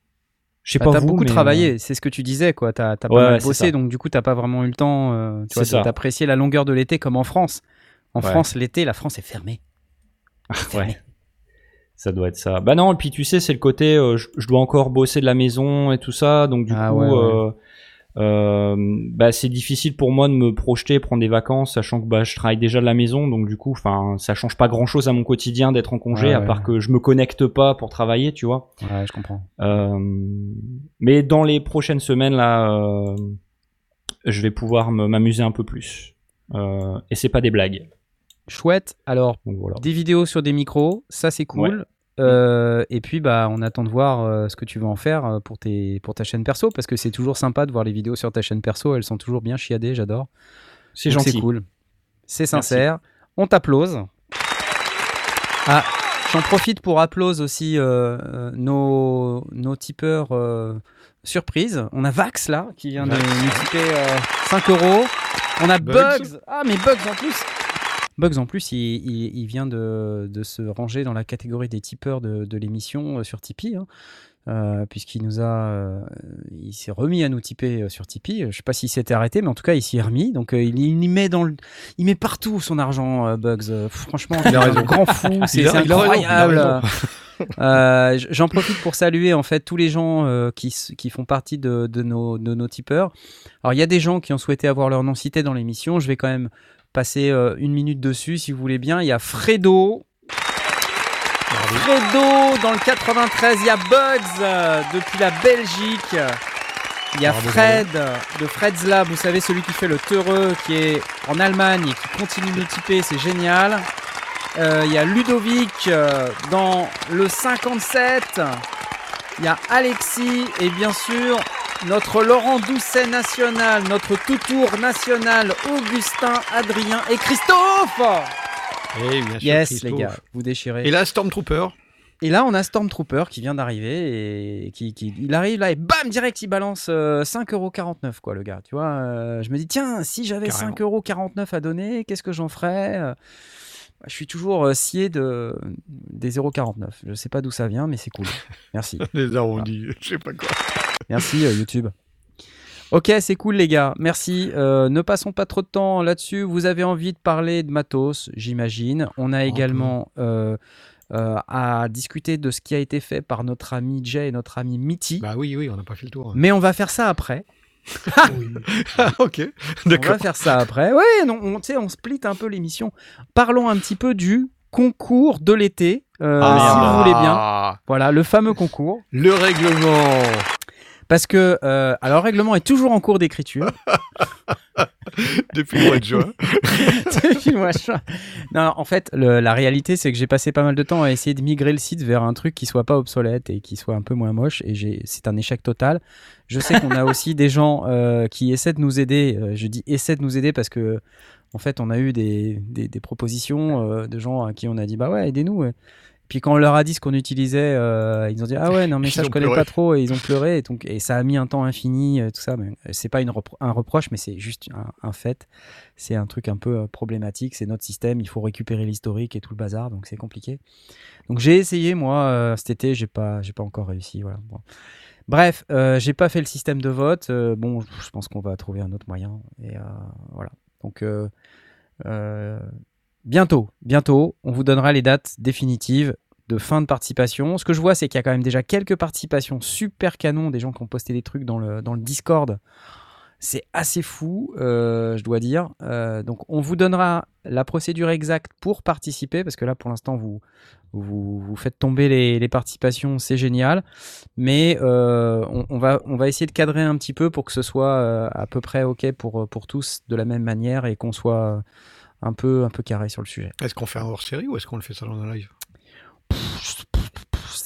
Je sais Bah, pas t'as beaucoup mais, travaillé, c'est ce que tu disais, quoi. T'as pas Ouais, mal bossé, donc du coup, t'as pas vraiment eu le temps euh, tu vois, d'apprécier la longueur de l'été comme en France. En Ouais. France, l'été, la France est fermée. euh, <laughs> ouais. Ça doit être ça. Bah non, et puis tu sais, c'est le côté, euh, je, je dois encore bosser de la maison et tout ça, donc du Ah coup, ouais. Euh, bah c'est difficile pour moi de me projeter, prendre des vacances, sachant que bah je travaille déjà de la maison, donc du coup, enfin, ça change pas grand chose à mon quotidien d'être en congé, Ouais, à ouais. part que je me connecte pas pour travailler, tu vois. Ouais, je comprends. Euh, mais dans les prochaines semaines là, euh, je vais pouvoir m'amuser un peu plus. Et c'est pas des blagues. Chouette. Alors, voilà. des vidéos sur des micros, ça c'est cool. Euh, et puis bah on attend de voir euh, ce que tu vas en faire euh, pour tes pour ta chaîne perso parce que c'est toujours sympa de voir les vidéos sur ta chaîne perso, elles sont toujours bien chiadées, j'adore. C'est gentil. C'est cool. C'est sincère. On t'applause. Ah, j'en profite pour applause aussi nos, nos tipeurs surprise. On a Vax là qui vient de nous tiper euh, 5 euros. On a Bugs. Bugs. Ah, mais Bugs en plus. Bugs en plus, il, il- il vient de, de se ranger dans la catégorie des tipeurs de, de l'émission euh, sur Tipeee. hein. Euh, puisqu'il nous a, euh, il s'est remis à nous tiper euh, sur Tipeee. Je sais pas s'il s'était arrêté, mais en tout cas, il s'y est remis. Donc, il, met dans le, il met partout son argent, Bugs. Franchement, Il a c'est un grand fou. C'est incroyable. J'en profite pour saluer en fait tous les gens qui, font partie de, de nos, de nos tipeurs. Alors, il y a des gens qui ont souhaité avoir leur nom cité dans l'émission. Je vais quand même passer euh, une minute dessus si vous voulez bien. Il y a Fredo. Fredo dans le 93. Il y a Bugs euh, depuis la Belgique. Il y a Bravo, Fred de Fred's Lab, vous savez, celui qui fait le teureux, qui est en Allemagne et qui continue de tiper, c'est génial. Euh, Il y a Ludovic euh, dans le 57. Il y a Alexis et bien sûr notre Laurent Doucet national, notre Toutour national, Augustin, Adrien et Christophe. Eh, bien sûr, Yes, Christophe. les gars, vous déchirez. Et là, Stormtrooper. Et là, on a Stormtrooper qui vient d'arriver et qui, qui- il arrive là et bam, direct, il balance euh, 5,49€ quoi, le gars. Tu vois, euh, je me dis, tiens, si j'avais Carrément. 5,49€ à donner, qu'est-ce que j'en ferais Euh, Je suis toujours euh, scié de, des 0,49€. Je sais pas d'où ça vient, mais c'est cool. Merci. <laughs> Les arrondis, je sais pas quoi. Merci euh, YouTube. Ok, c'est cool les gars, merci. Euh, ne passons pas trop de temps là-dessus. Vous avez envie de parler de matos, j'imagine. On a également euh, euh, à discuter de ce qui a été fait par notre ami Jay et notre ami Mitty. Bah oui, oui, on n'a pas fait le tour. Mais on va faire ça après. <laughs> Ok, On va faire ça après. Oui, non, on, on split un peu l'émission. Parlons un petit peu du concours de l'été, euh, Ah, si vous voulez bien. Voilà, le fameux concours. Le règlement. Parce que, euh, alors, le règlement est toujours en cours d'écriture. <laughs> Depuis le mois de juin. <laughs> Depuis le mois de juin. Non, en fait, le- la réalité, c'est que j'ai passé pas mal de temps à essayer de migrer le site vers un truc qui soit pas obsolète et qui soit un peu moins moche. Et c'est un échec total. Je sais qu'on a <laughs> aussi des gens euh, qui essaient de nous aider. Euh, je dis essaient de nous aider parce que, en fait, on a eu des, des- des propositions euh, de gens à qui on a dit bah ouais, aidez-nous. Puis quand on leur a dit ce qu'on utilisait, euh, ils ont dit ah ouais non mais <laughs> ça je connais pleuré. pas trop et ils ont pleuré et donc et ça a mis un temps infini euh, tout ça mais euh, c'est pas une repro- un reproche mais c'est juste un, un fait c'est un truc un peu euh, problématique c'est notre système il faut récupérer l'historique et tout le bazar donc c'est compliqué donc j'ai essayé moi cet été j'ai pas j'ai pas encore réussi voilà Bon. bref j'ai pas fait le système de vote bon je pense qu'on va trouver un autre moyen et voilà donc bientôt, bientôt, on vous donnera les dates définitives de fin de participation. Ce que je vois, c'est qu'il y a quand même déjà quelques participations super canon, des gens qui ont posté des trucs dans le, Discord. C'est assez fou, euh, je dois dire. Euh, donc, on vous donnera la procédure exacte pour participer, parce que là, pour l'instant, vous, vous, faites tomber les, participations, c'est génial. Mais euh, on, va, essayer de cadrer un petit peu pour que ce soit à peu près OK pour, pour tous de la même manière et qu'on soit un peu, un peu carré sur le sujet. Est-ce qu'on fait un hors-série ou est-ce qu'on le fait ça dans un live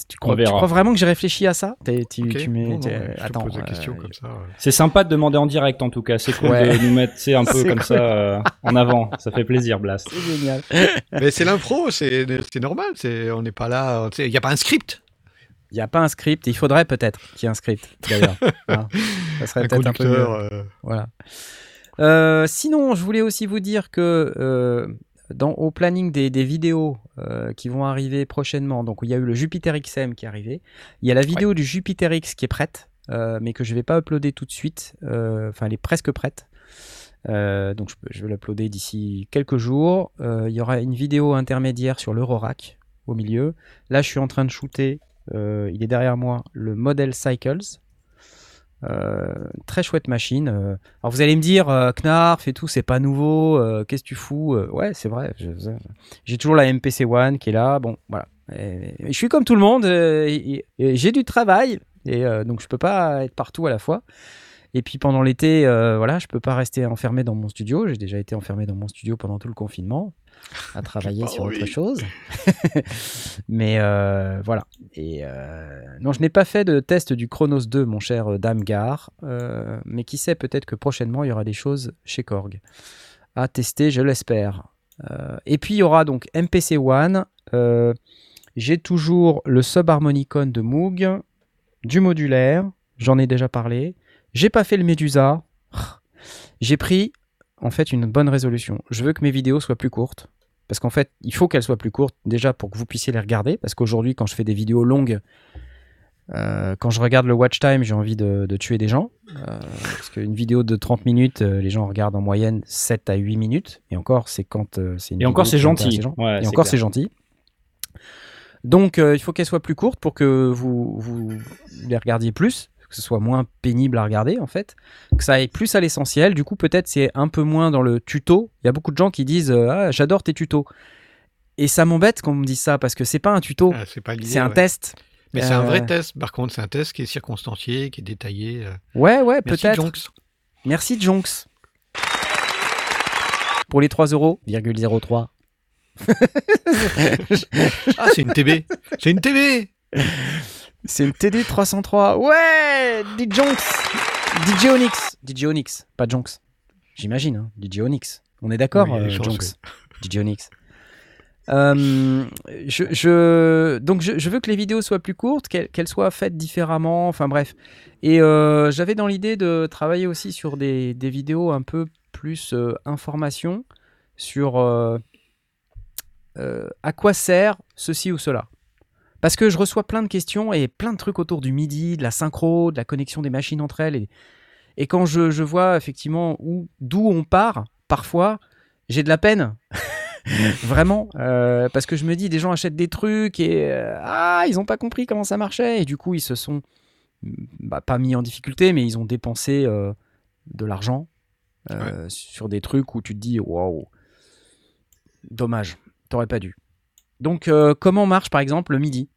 Tu crois, tu vraiment que j'ai réfléchi à ça? T'es- tu, Ok. tu mets- Non, non, Attends, euh, question comme ça. ouais. C'est sympa de demander en direct en tout cas. C'est cool Ouais. de nous mettre un peu <laughs> comme cool. ça euh, en avant. Ça fait plaisir, Blast. c'est génial. <laughs> Mais c'est l'impro, c'est c'est normal. c'est- On n'est pas là. Il n'y a pas un script. Il n'y a pas un script. Il faudrait peut-être qu'il y ait un script, d'ailleurs. <laughs> Hein. ça serait Un peut-être un peu mieux. euh, Voilà. Euh, sinon, je voulais aussi vous dire que euh, dans, au planning des, des vidéos euh, qui vont arriver prochainement, donc il y a eu le Jupiter XM qui est arrivé, il y a la vidéo du Jupiter X qui est prête, mais que je vais pas uploader tout de suite. Enfin, elle est presque prête. Donc je, je vais l'uploader d'ici quelques jours. Il y aura une vidéo intermédiaire sur l'Eurorack au milieu. Là, je suis en train de shooter, il est derrière moi, le Model Cycles. Euh, très chouette machine. euh. Alors vous allez me dire, euh, Knarf et tout, c'est pas nouveau, qu'est-ce que tu fous Ouais, c'est vrai. J'ai toujours la MPC One qui est là. Bon, voilà. Je suis comme tout le monde, j'ai du travail, et donc je peux pas être partout à la fois. Et puis pendant l'été, euh, voilà, je peux pas rester enfermé dans mon studio. J'ai déjà été enfermé dans mon studio pendant tout le confinement, à travailler sur autre chose. <laughs> Mais euh, voilà. Et euh, non, je n'ai pas fait de test du Chronos 2, mon cher euh, Damgar. euh, mais qui sait, peut-être que prochainement il y aura des choses chez Korg à tester, je l'espère. Et puis il y aura donc MPC One. J'ai toujours le Subharmonicon de Moog, du modulaire. J'en ai déjà parlé. J'ai pas fait le Medusa. J'ai pris en fait une bonne résolution. Je veux que mes vidéos soient plus courtes. Parce qu'en fait, il faut qu'elles soient plus courtes, déjà pour que vous puissiez les regarder. Parce qu'aujourd'hui, quand je fais des vidéos longues, euh, quand je regarde le watch time, j'ai envie de, de tuer des gens. Euh, parce qu'une vidéo de 30 minutes, euh, les gens regardent en moyenne 7 à 8 minutes. Et encore, c'est quand c'est une Et encore, c'est gentil. Ouais, Et encore, c'est gentil. Donc, il faut qu'elles soient plus courtes pour que vous, vous les regardiez plus, que ce soit moins pénible à regarder en fait, que ça aille plus à l'essentiel. Du coup, peut-être c'est un peu moins dans le tuto. Il y a beaucoup de gens qui disent euh, ah, j'adore tes tutos. Et ça m'embête qu'on me dise ça parce que c'est pas un tuto, Ah, c'est un ouais. test. Mais c'est un vrai Euh, test. Par contre, c'est un test qui est circonstancié, qui est détaillé. euh. Ouais, ouais, peut-être. Merci Jonks. Pour les 3 euros, 0,03. <laughs> Ah, c'est une TB. C'est une TB. <laughs> C'est une TD 303. Ouais, DJ Onyx. DJ Onyx, pas Jonks. J'imagine, hein, DJ Onyx. On est d'accord, Oui, euh, Jonks DJ Onyx. Euh, je, je- donc je, je veux que les vidéos soient plus courtes, qu'elles soient faites différemment, enfin bref. Et euh, j'avais dans l'idée de travailler aussi sur des, des vidéos un peu plus euh, information sur euh, euh, à quoi sert ceci ou cela. Parce que je reçois plein de questions et plein de trucs autour du MIDI, de la synchro, de la connexion des machines entre elles. Et, et quand je, je vois effectivement où- d'où on part, parfois, j'ai de la peine. <laughs> Vraiment. euh, parce que je me dis, des gens achètent des trucs et euh, ah, ils n'ont pas compris comment ça marchait. Et du coup, ils se sont bah, pas mis en difficulté, mais ils ont dépensé euh, de l'argent sur des trucs où tu te dis, waouh, dommage, t'aurais pas dû. Donc, euh, comment marche par exemple le MIDI?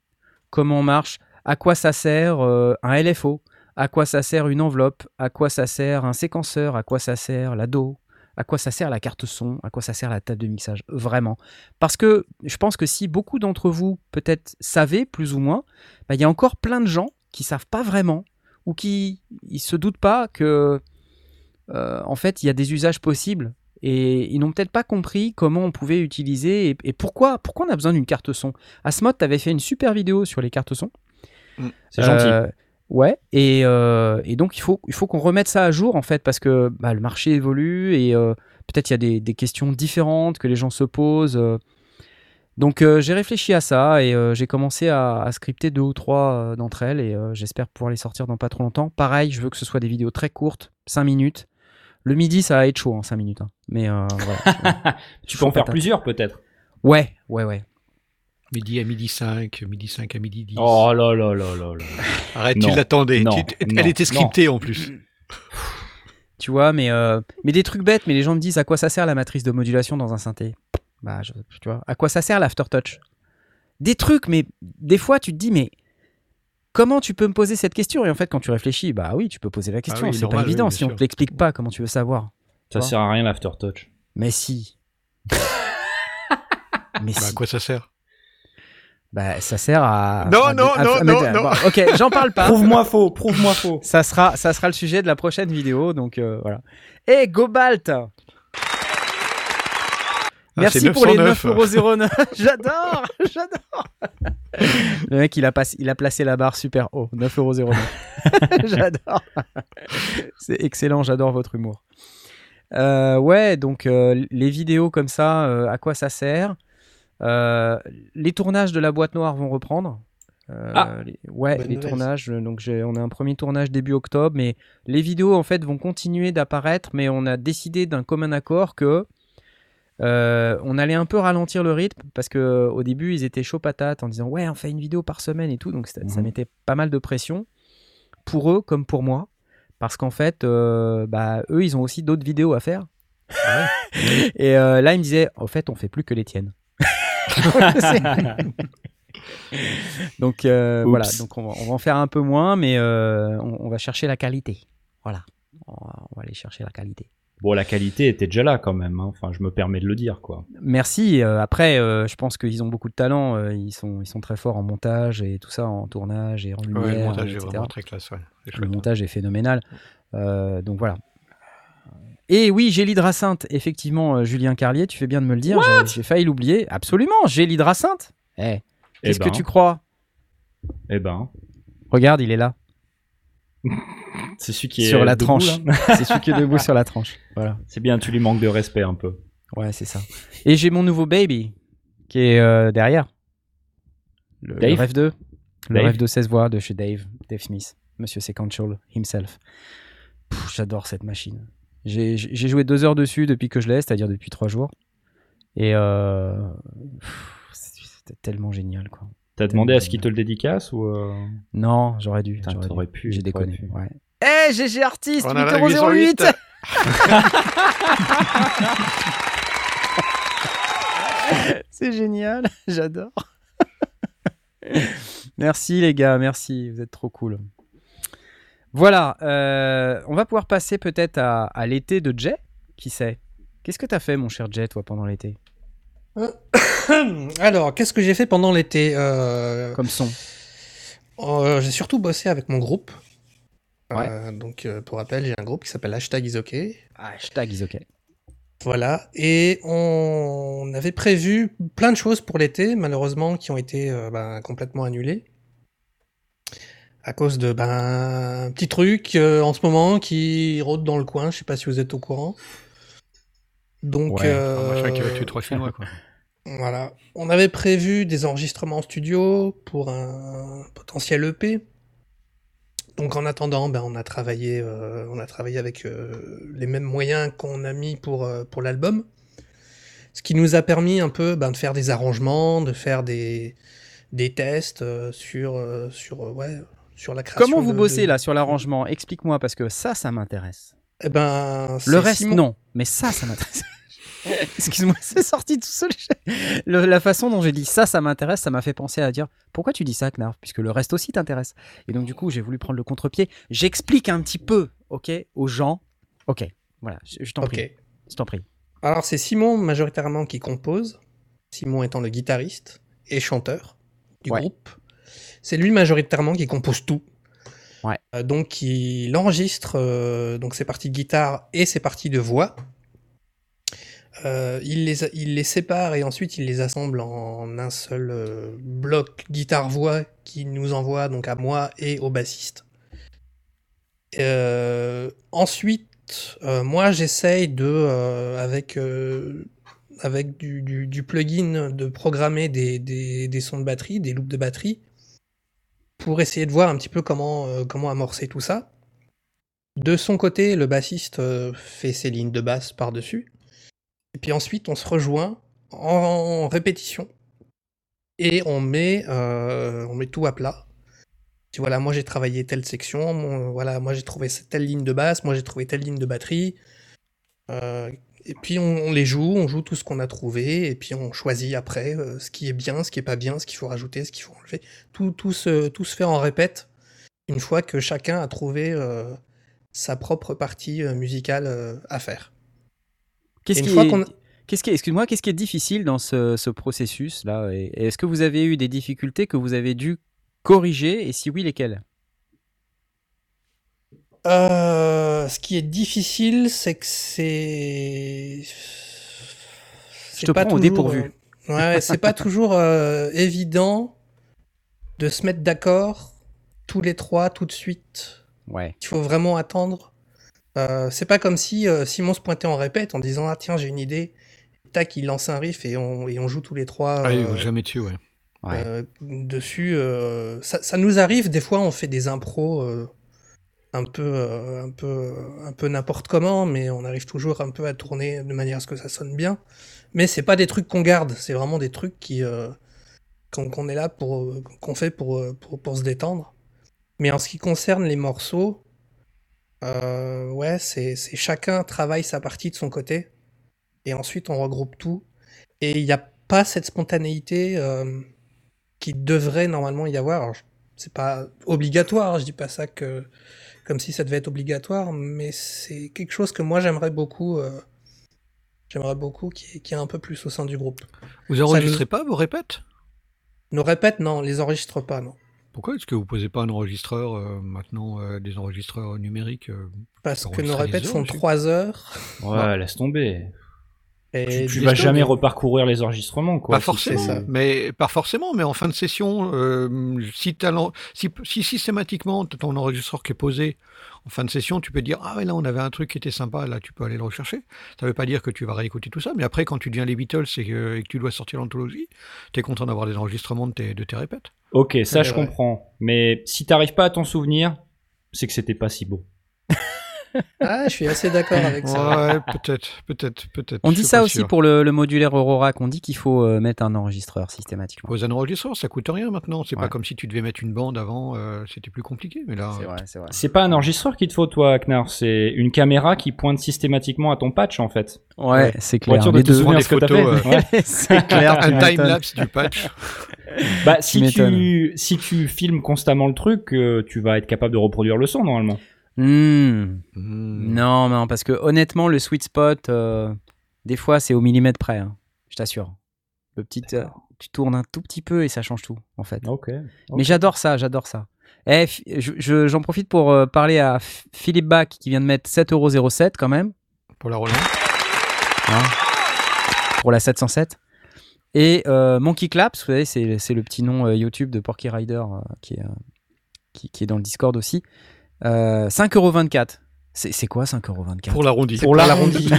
Comment marche? À quoi ça sert euh, un LFO À quoi ça sert une enveloppe? À quoi ça sert un séquenceur? À quoi ça sert la DO À quoi ça sert la carte son? À quoi ça sert la table de mixage? Vraiment. Parce que je pense que si beaucoup d'entre vous peut-être savaient plus ou moins, bah, il y a encore plein de gens qui savent pas vraiment ou qui ils se doutent pas que euh, en fait il y a des usages possibles et ils n'ont peut-être pas compris comment on pouvait utiliser et, et pourquoi, pourquoi on a besoin d'une carte son. Asmod, tu avais fait une super vidéo sur les cartes son. C'est gentil. Euh, ouais, et, euh, et donc il faut, il faut qu'on remette ça à jour en fait parce que bah, le marché évolue et euh, peut-être il y a des, des questions différentes que les gens se posent. Donc j'ai réfléchi à ça et j'ai commencé à, à scripter deux ou trois d'entre elles et j'espère pouvoir les sortir dans pas trop longtemps. Pareil, je veux que ce soit des vidéos très courtes, 5 minutes. Le midi, ça va être chaud en 5 minutes. hein. Mais euh, <laughs> voilà. Tu peux en faire patate. plusieurs peut-être. Ouais, ouais, ouais. Midi à midi 5, midi 5 à midi 10. Oh là là là là là. Arrête, non. tu l'attendais. Elle était non. scriptée en plus. <laughs> Tu vois, mais, euh, mais des trucs bêtes, mais les gens me disent à quoi ça sert la matrice de modulation dans un synthé? Bah, je- tu vois, à quoi ça sert l'aftertouch? Des trucs, mais des fois tu te dis, mais comment tu peux me poser cette question? Et en fait, quand tu réfléchis, bah oui, tu peux poser la question. Ah oui, c'est pas évident. oui, si on te l'explique pas, comment tu veux savoir? Ça sert à rien l'aftertouch. Mais si. <laughs> mais Bah, à si. quoi ça sert? Bah, ça sert à. Non, à- non, à- non, à- non, à- non. bon, ok, j'en parle pas. Prouve-moi faux, prouve-moi faux. Ça sera, ça sera le sujet de la prochaine vidéo, donc euh, voilà. Et Gobalt Ah, Merci c'est pour les 909. 9,09€. <laughs> j'adore, <laughs> j'adore. Le mec, il a, pas- il a placé la barre super haut. 9,09€. <laughs> j'adore. C'est excellent, j'adore votre humour. Euh, ouais, donc euh, les vidéos comme ça, euh, à quoi ça sert? Euh, Les tournages de la boîte noire vont reprendre. Euh, Ah. les- ouais, les nouvelle, tournages. Donc on a un premier tournage début octobre, mais les vidéos en fait vont continuer d'apparaître, mais on a décidé d'un commun accord que euh, on allait un peu ralentir le rythme parce que euh, au début ils étaient chauds patates en disant ouais on fait une vidéo par semaine et tout. Donc ça, ça Mhm. mettait pas mal de pression pour eux comme pour moi. Parce qu'en fait euh, bah, eux ils ont aussi d'autres vidéos à faire. <laughs> Et euh, là ils me disaient au fait on fait plus que les tiennes. <laughs> Donc voilà. Donc on va, on va en faire un peu moins mais on, on va chercher la qualité. Voilà. On va, on va aller chercher la qualité Bon, la qualité était déjà là quand même. hein. Enfin, je me permets de le dire, quoi. Merci. euh, après, euh, je pense qu'ils ont beaucoup de talent. euh, ils, sont, ils sont très forts en montage et tout ça, en tournage et en lumière. Ouais, le montage est vraiment très classe. Ouais. Le chouette. montage est phénoménal. Euh, donc voilà. Et oui, j'ai l'hydracinthe. Effectivement, Julien Carlier, tu fais bien de me le dire. j'ai- failli l'oublier. Absolument, j'ai l'hydracinthe. Eh, Eh qu'est-ce ben. que tu crois? Eh ben, Regarde, il est là. C'est celui qui est sur la debout, tranche. C'est celui qui est debout sur la tranche. Voilà. C'est bien, tu lui manques de respect un peu. Ouais, c'est ça. Et j'ai mon nouveau baby qui est euh, derrière. Le, le rêve 2. Le rêve de 16 voix de chez Dave, Dave Smith, Monsieur Sequential himself. J'adore cette machine. J'ai joué deux heures dessus depuis que je l'ai, c'est-à-dire depuis trois jours. Et euh, c'était tellement génial, quoi. T'as demandé à ce qu'il te le dédicace ou euh, Non, j'aurais dû. Putain, j'aurais dû. pu, J'ai déconné. pu. Ouais. Eh, GG Artiste, On a la 8,08 808. C'est génial, j'adore. <laughs> merci les gars, merci, vous êtes trop cool. Voilà, euh, on va pouvoir passer peut-être à, à l'été de Jay, qui sait? Qu'est-ce que t'as fait mon cher Jay, toi, pendant l'été? <coughs> Alors, qu'est-ce que j'ai fait pendant l'été Euh, Comme son euh, J'ai surtout bossé avec mon groupe. Ouais. Euh, donc, euh, pour rappel, j'ai un groupe qui s'appelle Hashtag is OK. Hashtag is ok. Voilà. Et on avait prévu plein de choses pour l'été, malheureusement, qui ont été ben, complètement annulées. À cause de ben, un petit truc en ce moment qui rôde dans le coin. Je sais pas si vous êtes au courant. Donc, Ouais, euh, Un machin qui va tuer trois Chinois, quoi. <laughs> Voilà. On avait prévu des enregistrements en studio pour un potentiel EP. Donc en attendant, ben, on a travaillé, euh, on a travaillé avec euh, les mêmes moyens qu'on a mis pour, euh, pour l'album. Ce qui nous a permis un peu ben, de faire des arrangements, de faire des, des tests euh, sur, euh, sur, euh, ouais, sur la création. Comment vous de- bossez de- là sur l'arrangement? Explique-moi, parce que ça, ça m'intéresse. Eh ben, Le reste, Simon- non. Mais ça, ça m'intéresse. <laughs> Excuse-moi, c'est sorti tout seul. Le- la façon dont j'ai dit ça, ça m'intéresse, ça m'a fait penser à dire pourquoi tu dis ça, Knarf? Puisque le reste aussi t'intéresse. Et donc, du coup, j'ai voulu prendre le contre-pied. J'explique un petit peu, ok, aux gens. Ok, voilà, je, je t'en prie. Je t'en prie. Alors c'est Simon majoritairement qui compose, Simon étant le guitariste et chanteur du Ouais. groupe. C'est lui majoritairement qui compose tout. Ouais. Euh, donc il enregistre euh, donc ses parties de guitare et ses parties de voix. Euh, il, les, sépare et ensuite il les assemble en un seul euh, bloc guitare-voix qui nous envoie donc à moi et au bassiste. Euh, ensuite, moi j'essaye de, avec, avec du, plugin, de programmer des, sons de batterie, des loops de batterie, pour essayer de voir un petit peu comment, comment amorcer tout ça. De son côté, le bassiste fait ses lignes de basse par-dessus. Et puis ensuite, on se rejoint en répétition. Et on met, euh, tout à plat. Puis voilà, moi j'ai travaillé telle section, voilà, moi j'ai trouvé telle ligne de basse, moi j'ai trouvé telle ligne de batterie. Euh, et puis on, les joue, on joue tout ce qu'on a trouvé, et puis on choisit après euh, ce qui est bien, ce qui est pas bien, ce qu'il faut rajouter, ce qu'il faut enlever. Tout, se, tout se fait en répète, une fois que chacun a trouvé sa propre partie musicale à faire. Qu'est-ce qui est- qu'on a- Qu'est-ce qui, est- excuse-moi, qu'est-ce qui est difficile dans ce, ce processus-là Et- et Est-ce que vous avez eu des difficultés que vous avez dû corriger Et si oui, lesquelles? Euh, ce qui est difficile, c'est que c'est. Je te prends au dépourvu. euh, Ouais, c'est pas toujours euh, évident de se mettre d'accord tous les trois tout de suite. Ouais. Il faut vraiment attendre. Euh, c'est pas comme si euh, Simon se pointait en répète en disant Ah, tiens, j'ai une idée. Tac, il lance un riff et on, et on joue tous les trois. Ah, il euh, jamais dessus, ouais. Ouais. euh, dessus. euh, ça, ça nous arrive, des fois, on fait des impros. euh, un peu, euh, un peu, un peu n'importe comment, mais on arrive toujours un peu à tourner de manière à ce que ça sonne bien. Mais c'est pas des trucs qu'on garde, c'est vraiment des trucs qui euh, qu'on est là pour, qu'on fait pour, pour, pour se détendre. Mais en ce qui concerne les morceaux, euh, ouais, c'est chacun travaille sa partie de son côté, et ensuite on regroupe tout. Et il n'y a pas cette spontanéité euh, qui devrait normalement y avoir. C'est pas obligatoire, je dis pas ça que comme si ça devait être obligatoire, mais c'est quelque chose que moi j'aimerais beaucoup. euh, j'aimerais beaucoup qui qui est un peu plus au sein du groupe. Vous enregistrez pas vos répètes? Nos répètes, non, on les enregistre pas, non. Pourquoi est-ce que vous posez pas un enregistreur euh, maintenant, euh, des enregistreurs numériques euh, Parce que nos répètes font dessus 3 heures. Ouais, laisse tomber. Et Tu, tu vas jamais reparcourir les enregistrements, quoi. Pas si forcément, ça. mais pas forcément, mais en fin de session, euh, si, si, si systématiquement t'as ton enregistreur qui est posé en fin de session, tu peux dire ah ouais là on avait un truc qui était sympa, là tu peux aller le rechercher. Ça veut pas dire que tu vas réécouter tout ça, mais après quand tu deviens les Beatles et que, et que tu dois sortir l'anthologie, t'es content d'avoir des enregistrements de tes, de tes répètes. Ok, ça je vrai. comprends. Mais si t'arrives pas à t'en souvenir, c'est que c'était pas si beau. <laughs> Ah, je suis assez d'accord avec ça. Ouais, peut-être, peut-être, peut-être. On dit ça aussi sûr. pour le, le modulaire Eurorack. On dit qu'il faut euh, mettre un enregistreur systématiquement. Pose un enregistreur, ça coûte rien maintenant. C'est Ouais. pas comme si tu devais mettre une bande avant, euh, c'était plus compliqué. Mais là, C'est vrai, c'est vrai. C'est pas un enregistreur qu'il te faut, toi, Knar. C'est une caméra qui pointe systématiquement à ton patch, en fait. Ouais, c'est Pour clair. être sûr de Les te deux. des ce que t'as photos, fait. <laughs> Ouais. c'est <laughs> clair. un m'étonnes. time-lapse du patch. Bah, si tu, si tu filmes constamment le truc, euh, tu vas être capable de reproduire le son, normalement. Hmm. Hmm. Non, non, parce que honnêtement, le sweet spot, euh, des fois, c'est au millimètre près. hein, je t'assure. Le petit, euh, tu tournes un tout petit peu et ça change tout, en fait. Ok. Mais j'adore ça, j'adore ça. Eh, fi- je- je- j'en profite pour euh, parler à Philippe Bach qui vient de mettre 7,07€ quand même. Pour la Roland. hein, pour la 707. Et Monkey Claps, vous savez, c'est le petit nom YouTube de Porky Rider qui, est, qui, qui est dans le Discord aussi. Euh, 5,24€. C'est c'est quoi 5,24€ Pour l'arrondi. Pour l'arrondi.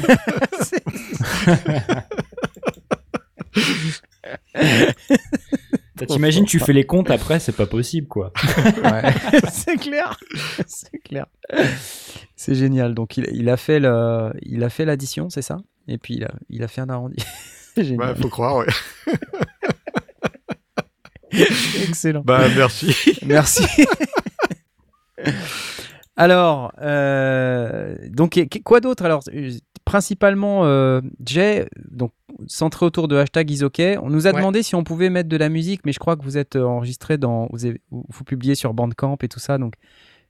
T'imagines, tu fais les comptes après, c'est pas possible, quoi. Ouais. <laughs> c'est clair. c'est clair. C'est génial. Donc il, il a fait le, il a fait l'addition, c'est ça? Et puis il a, il a fait un arrondi. <laughs> c'est génial. Ouais, faut croire, ouais. <laughs> Excellent. Bah, merci. Merci. <laughs> alors, euh, donc qu- quoi d'autre? Alors, euh, principalement euh, Jay, donc centré autour de hashtag isok. On nous a Ouais. demandé si on pouvait mettre de la musique, mais je crois que vous êtes euh, enregistré dans, vous, avez- vous publiez sur Bandcamp et tout ça, donc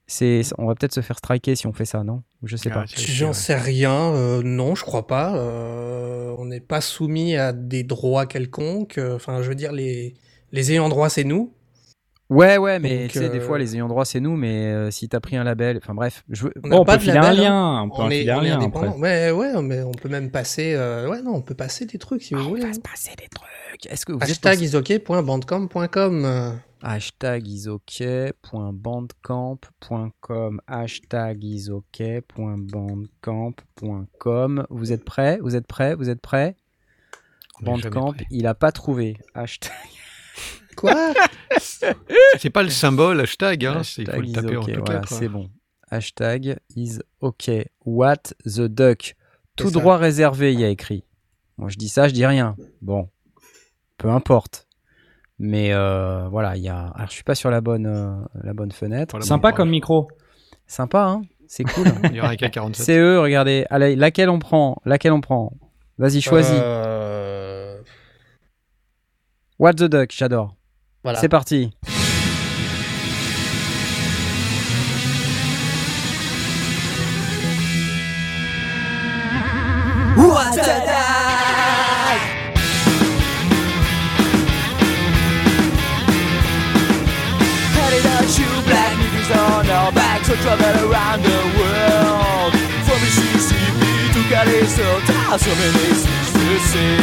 c'est, on va peut-être se faire striker si on fait ça, non? Je sais Ah, pas. J'en ouais. sais rien, euh, non, je crois pas. Euh, on n'est pas soumis à des droits quelconques. Enfin, je veux dire, les, les ayants droit, c'est nous. Ouais, ouais, mais tu sais, des euh, fois les ayants droit c'est nous, mais euh, si t'as pris un label, enfin bref, je veux- On Bon, on pas peut de filer un label, hein. lien. On peut On en est, filer un on lien après. Ouais, ouais, mais on peut même passer. euh, ouais, non, on peut passer des trucs si vous on voulez. va hein. se passer des trucs. Est-ce que vous êtes Hashtag isoké.bandcamp.com. euh, hashtag isoké.bandcamp.com hashtag isoké.bandcamp.com Vous êtes prêts? Vous êtes prêts? Vous êtes prêts? On Bandcamp, prêt. il a pas trouvé. Hashtag, Quoi? <laughs> C'est pas le symbole hashtag, hein. Il faut le taper en toutes voilà, c'est bon. Hashtag is ok. What the duck? Tout ça. droit réservé, il y a écrit. Moi je dis ça, je dis rien. Bon, peu importe. Mais euh, voilà, il y a. Alors je suis pas sur la bonne, euh, la bonne fenêtre. Voilà, Sympa bon comme micro. Sympa, hein C'est cool. <laughs> Il y aura un K47. C'est eux, regardez. Allez, laquelle on prend? Laquelle on prend? Vas-y, choisis. Euh, What the duck, j'adore. Voilà. C'est parti. Headed out to black niggas on our backs So travel around the world From Mississippi to California So many things to see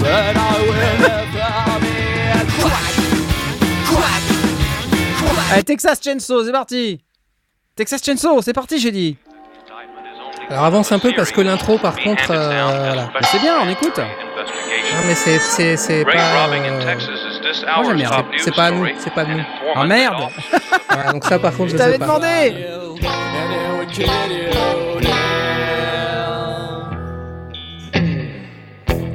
But I will never Allez, Texas Chainsaw, c'est parti. Texas Chainsaw, c'est parti, j'ai dit. Alors avance un peu parce que l'intro, par contre, euh, voilà. Mais c'est bien, on écoute. Non, mais c'est c'est c'est pas. euh, Moi, j'aime bien. c'est- c'est pas à nous, c'est pas à nous. Ah merde voilà, <laughs> donc ça, par contre, je Je t'avais sais pas. demandé?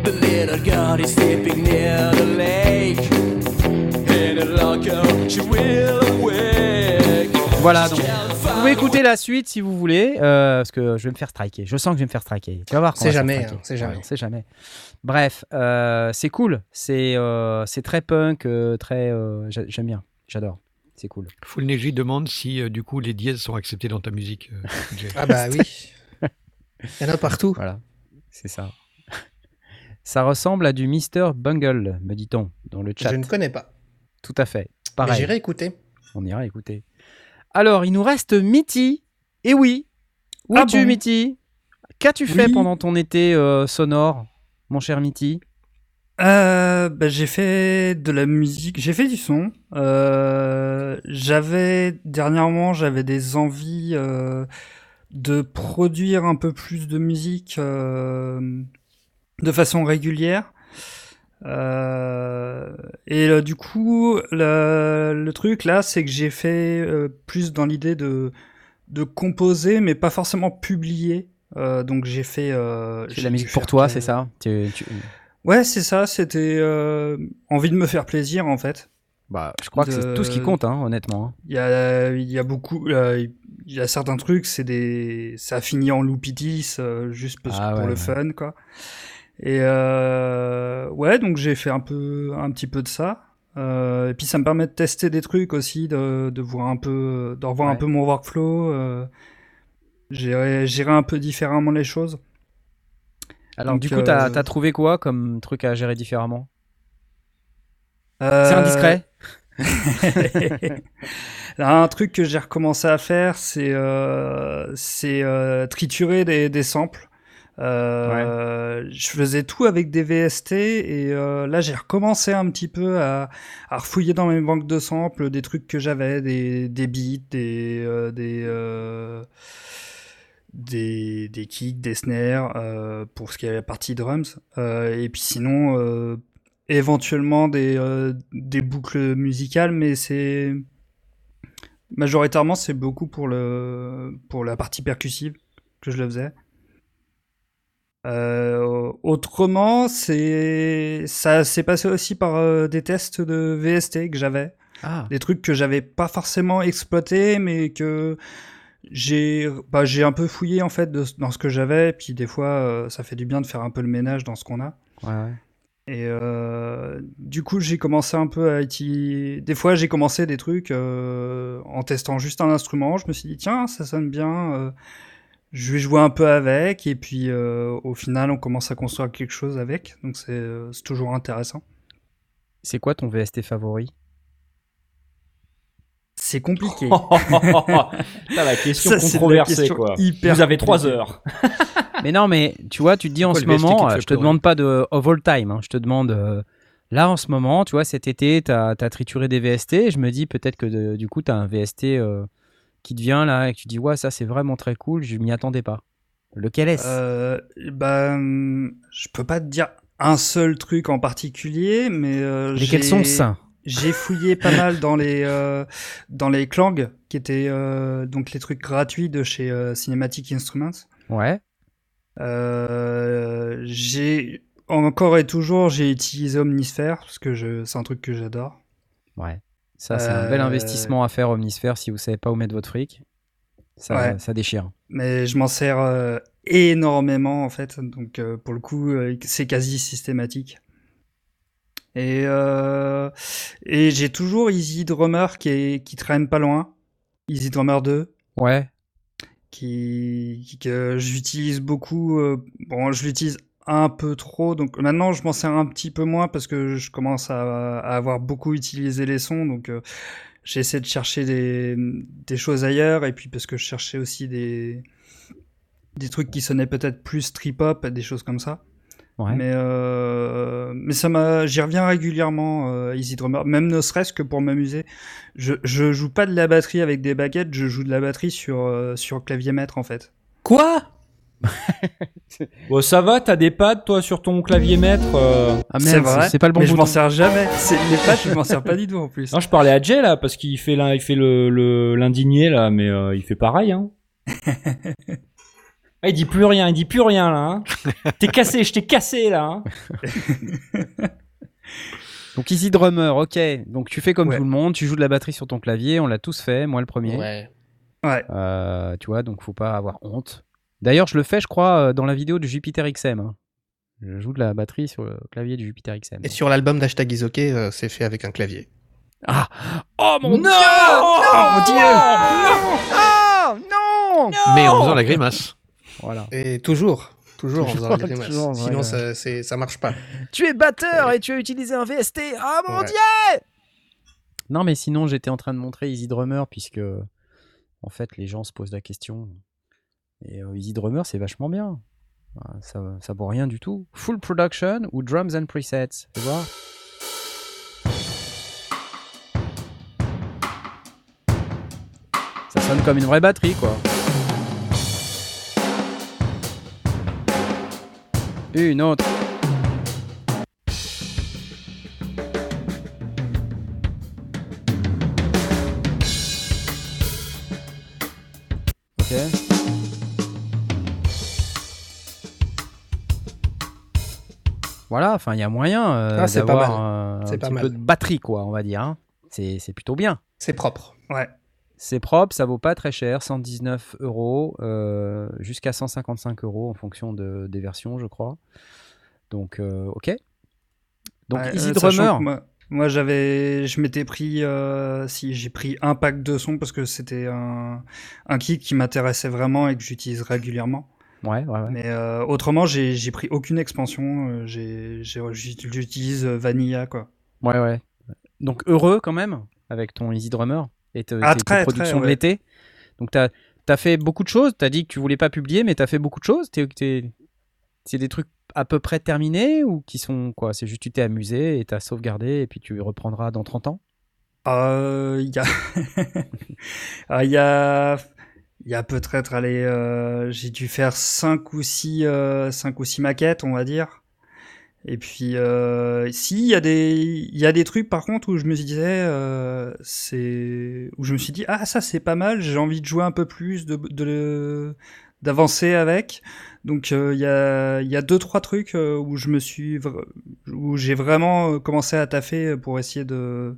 The little girl is sleeping near the lake. Voilà, donc vous pouvez écouter la suite si vous voulez, euh, parce que je vais me faire striker. Je sens que je vais me faire striker. Tu vas voir. C'est jamais, hein, c'est jamais. Ouais, c'est jamais. Bref, euh, c'est cool. C'est euh, c'est très punk, très. euh, j'a- J'aime bien. J'adore. C'est cool. Full Neji demande si euh, du coup les dièses sont acceptés dans ta musique. euh, <laughs> Jay. Ah bah oui. <laughs> Il y en a partout. Voilà, c'est ça. <laughs> Ça ressemble à du Mr. Bungle, me dit-on, dans le chat. Je ne connais pas. Tout à fait. Pareil. J'irai écouter. On ira écouter. Alors, il nous reste Mitty. Et oui. Où Ah es-tu, bon Mitty? Qu'as-tu fait pendant ton été euh, sonore, mon cher Mitty? Euh, bah, j'ai fait de la musique, j'ai fait du son. Euh, j'avais dernièrement, j'avais des envies euh, de produire un peu plus de musique euh, de façon régulière. Euh, et euh, du coup, le, le truc là, c'est que j'ai fait euh, plus dans l'idée de de composer, mais pas forcément publier. Euh, donc j'ai fait. Euh, C'est de j'ai la musique pour toi, que- c'est ça Tu- tu- Ouais, c'est ça, c'était euh, envie de me faire plaisir en fait. Bah, je crois que c'est tout ce qui compte, hein, honnêtement. Il y a, il y a beaucoup, euh, il y a certains trucs, c'est des, ça a fini en loupitis, euh, juste parce- Ah pour ouais, le fun, quoi. Et euh, ouais, donc j'ai fait un peu, un petit peu de ça. Euh, et puis ça me permet de tester des trucs aussi, de, de voir un peu, de revoir un peu mon workflow, euh, gérer, gérer un peu différemment les choses. Alors, Donc, du coup, t'as euh, as trouvé quoi comme truc à gérer différemment? C'est Euh, indiscret <laughs> Là, un truc que j'ai recommencé à faire, c'est euh, c'est euh, triturer des, des samples. Euh, Je faisais tout avec des VST et euh, là j'ai recommencé un petit peu à, à refouiller dans mes banques de samples des trucs que j'avais, des, des beats, des euh, des, des kicks, des snares pour ce qui est la partie drums. Et puis sinon éventuellement des, des boucles musicales, mais c'est majoritairement c'est beaucoup pour le pour la partie percussive que je le faisais. Euh, autrement, c'est ça s'est passé aussi par euh, des tests de VST que j'avais, Ah, des trucs que j'avais pas forcément exploités, mais que j'ai bah, j'ai un peu fouillé en fait de- dans ce que j'avais. Puis des fois, euh, ça fait du bien de faire un peu le ménage dans ce qu'on a. ouais, ouais. Et du coup, j'ai commencé un peu à utiliser. Des fois, j'ai commencé des trucs en testant juste un instrument. Je me suis dit, tiens, ça sonne bien. Je vais jouer un peu avec. Et puis, euh, au final, on commence à construire quelque chose avec. Donc, c'est euh, toujours intéressant. C'est quoi ton VST favori? C'est compliqué. <laughs> T'as la question Ça, la controversée, question quoi. hyper Vous avez trois heures. <laughs> Mais non, mais tu vois, tu te dis en quoi ce moment, euh, je te demande pas de of all time, hein, je te demande euh, là en ce moment, tu vois, cet été, tu as, trituré des VST, et je me dis peut-être que de- du coup, tu as un VST euh, qui te vient là et que tu dis, ouais, ça c'est vraiment très cool, je m'y attendais pas. Lequel est-ce? Euh, bah, hum, je peux pas te dire un seul truc en particulier, mais euh, Lesquels sont ça J'ai fouillé pas mal dans les euh, dans les Clang, qui étaient euh, donc les trucs gratuits de chez Cinematic Instruments. Ouais. J'ai encore et toujours j'ai utilisé Omnisphere parce que je c'est un truc que j'adore. Ouais. Ça, c'est un bel Euh, investissement à faire Omnisphere si vous savez pas où mettre votre fric. Ça, Ouais. ça déchire. Mais je m'en sers euh, énormément en fait, donc euh, pour le coup c'est quasi systématique. Et euh, et j'ai toujours Easy Drummer qui est qui traîne pas loin, Easy Drummer 2. Ouais. qui, qui- que j'utilise beaucoup. euh, bon, je l'utilise un peu trop, donc maintenant je m'en sers un petit peu moins parce que je commence à, à avoir beaucoup utilisé les sons, donc euh, j'essaie de chercher des, des choses ailleurs et puis parce que je cherchais aussi des des trucs qui sonnaient peut-être plus trip hop, des choses comme ça. Ouais. Mais euh, mais ça m'a, j'y reviens régulièrement, euh, Easy Drummer, même ne serait-ce que pour m'amuser. Je je joue pas de la batterie avec des baguettes, je joue de la batterie sur euh, sur clavier maître en fait. Quoi? <laughs> Bon, ça va, t'as des pads, toi, sur ton clavier maître euh Ah c'est merde, vrai, c'est pas le bon mais je m'en sers jamais. C'est les pattes, je m'en sers pas du tout en plus. Non, je parlais à Jay, là, parce qu'il fait, l'in- il fait le, le- l'indigné, là, mais euh, il fait pareil, hein. <laughs> Ah, il dit plus rien, il dit plus rien là. Hein. T'es cassé, je t'ai cassé là. hein. <laughs> Donc Easy Drummer, ok. Donc tu fais comme Ouais. tout le monde, tu joues de la batterie sur ton clavier, on l'a tous fait, moi le premier. Ouais. Ouais. Euh, tu vois, donc faut pas avoir honte. D'ailleurs, je le fais, je crois, euh, dans la vidéo du Jupiter XM. hein. Je joue de la batterie sur le clavier du Jupiter XM. Et sur l'album d'Hashtag Isoke, euh, c'est fait avec un clavier. Ah Oh mon Non dieu Non mon dieu Ah Non Mais en faisant la grimace. Voilà. Et toujours, toujours en faisant la grimace. toujours, Sinon, ouais. ça, c'est- ça marche pas. Tu es batteur et tu as utilisé un VST. Ah mon Ouais. dieu Non, mais sinon, j'étais en train de montrer Easy Drummer puisque, en fait, les gens se posent la question. Et euh, Easy Drummer, c'est vachement bien. Ah, Ça, ça vaut rien du tout. Full production ou drums and presets. Tu vois Ça sonne comme une vraie batterie, quoi. Une autre. Voilà, enfin, il y a moyen euh, Ah, c'est pas d'avoir mal. euh, un C'est pas petit mal. peu de batterie, quoi, on va dire. hein. C'est c'est plutôt bien. C'est propre. Ouais. C'est propre, ça vaut pas très cher, 119 euros euh, jusqu'à 155 euros en fonction de, des versions, je crois. Donc, euh, ok. Donc, Ouais, Easy euh, Drummer. Moi, moi, j'avais, je m'étais pris, euh, si j'ai pris un pack de sons parce que c'était un, un kit qui m'intéressait vraiment et que j'utilise régulièrement. Ouais, ouais, ouais. Mais euh, autrement, j'ai, j'ai pris aucune expansion. euh, j'utilise euh, Vanilla quoi. Ouais, ouais. Donc, heureux quand même avec ton Easy Drummer et te- Ah, tes, très, productions très, de l'été. Donc, tu as, fait beaucoup de choses. Tu as dit que tu voulais pas publier, mais tu as fait beaucoup de choses. T'es- t'es- C'est des trucs à peu près terminés ou qui sont quoi C'est juste tu t'es amusé et tu as sauvegardé et puis tu reprendras dans 30 ans? Euh, Il y a, Ah, <laughs> il y a, il y a peut-être, allez, euh, j'ai dû faire cinq ou six, euh, cinq ou six maquettes, on va dire. Et puis, euh, si, il y a des, il y a des trucs par contre où je me disais, euh, c'est, où je me suis dit, ah, ça c'est pas mal, j'ai envie de jouer un peu plus, de, de, d'avancer avec. Donc, euh, il y a, il y a deux, trois trucs euh, où je me suis, où j'ai vraiment commencé à taffer pour essayer de,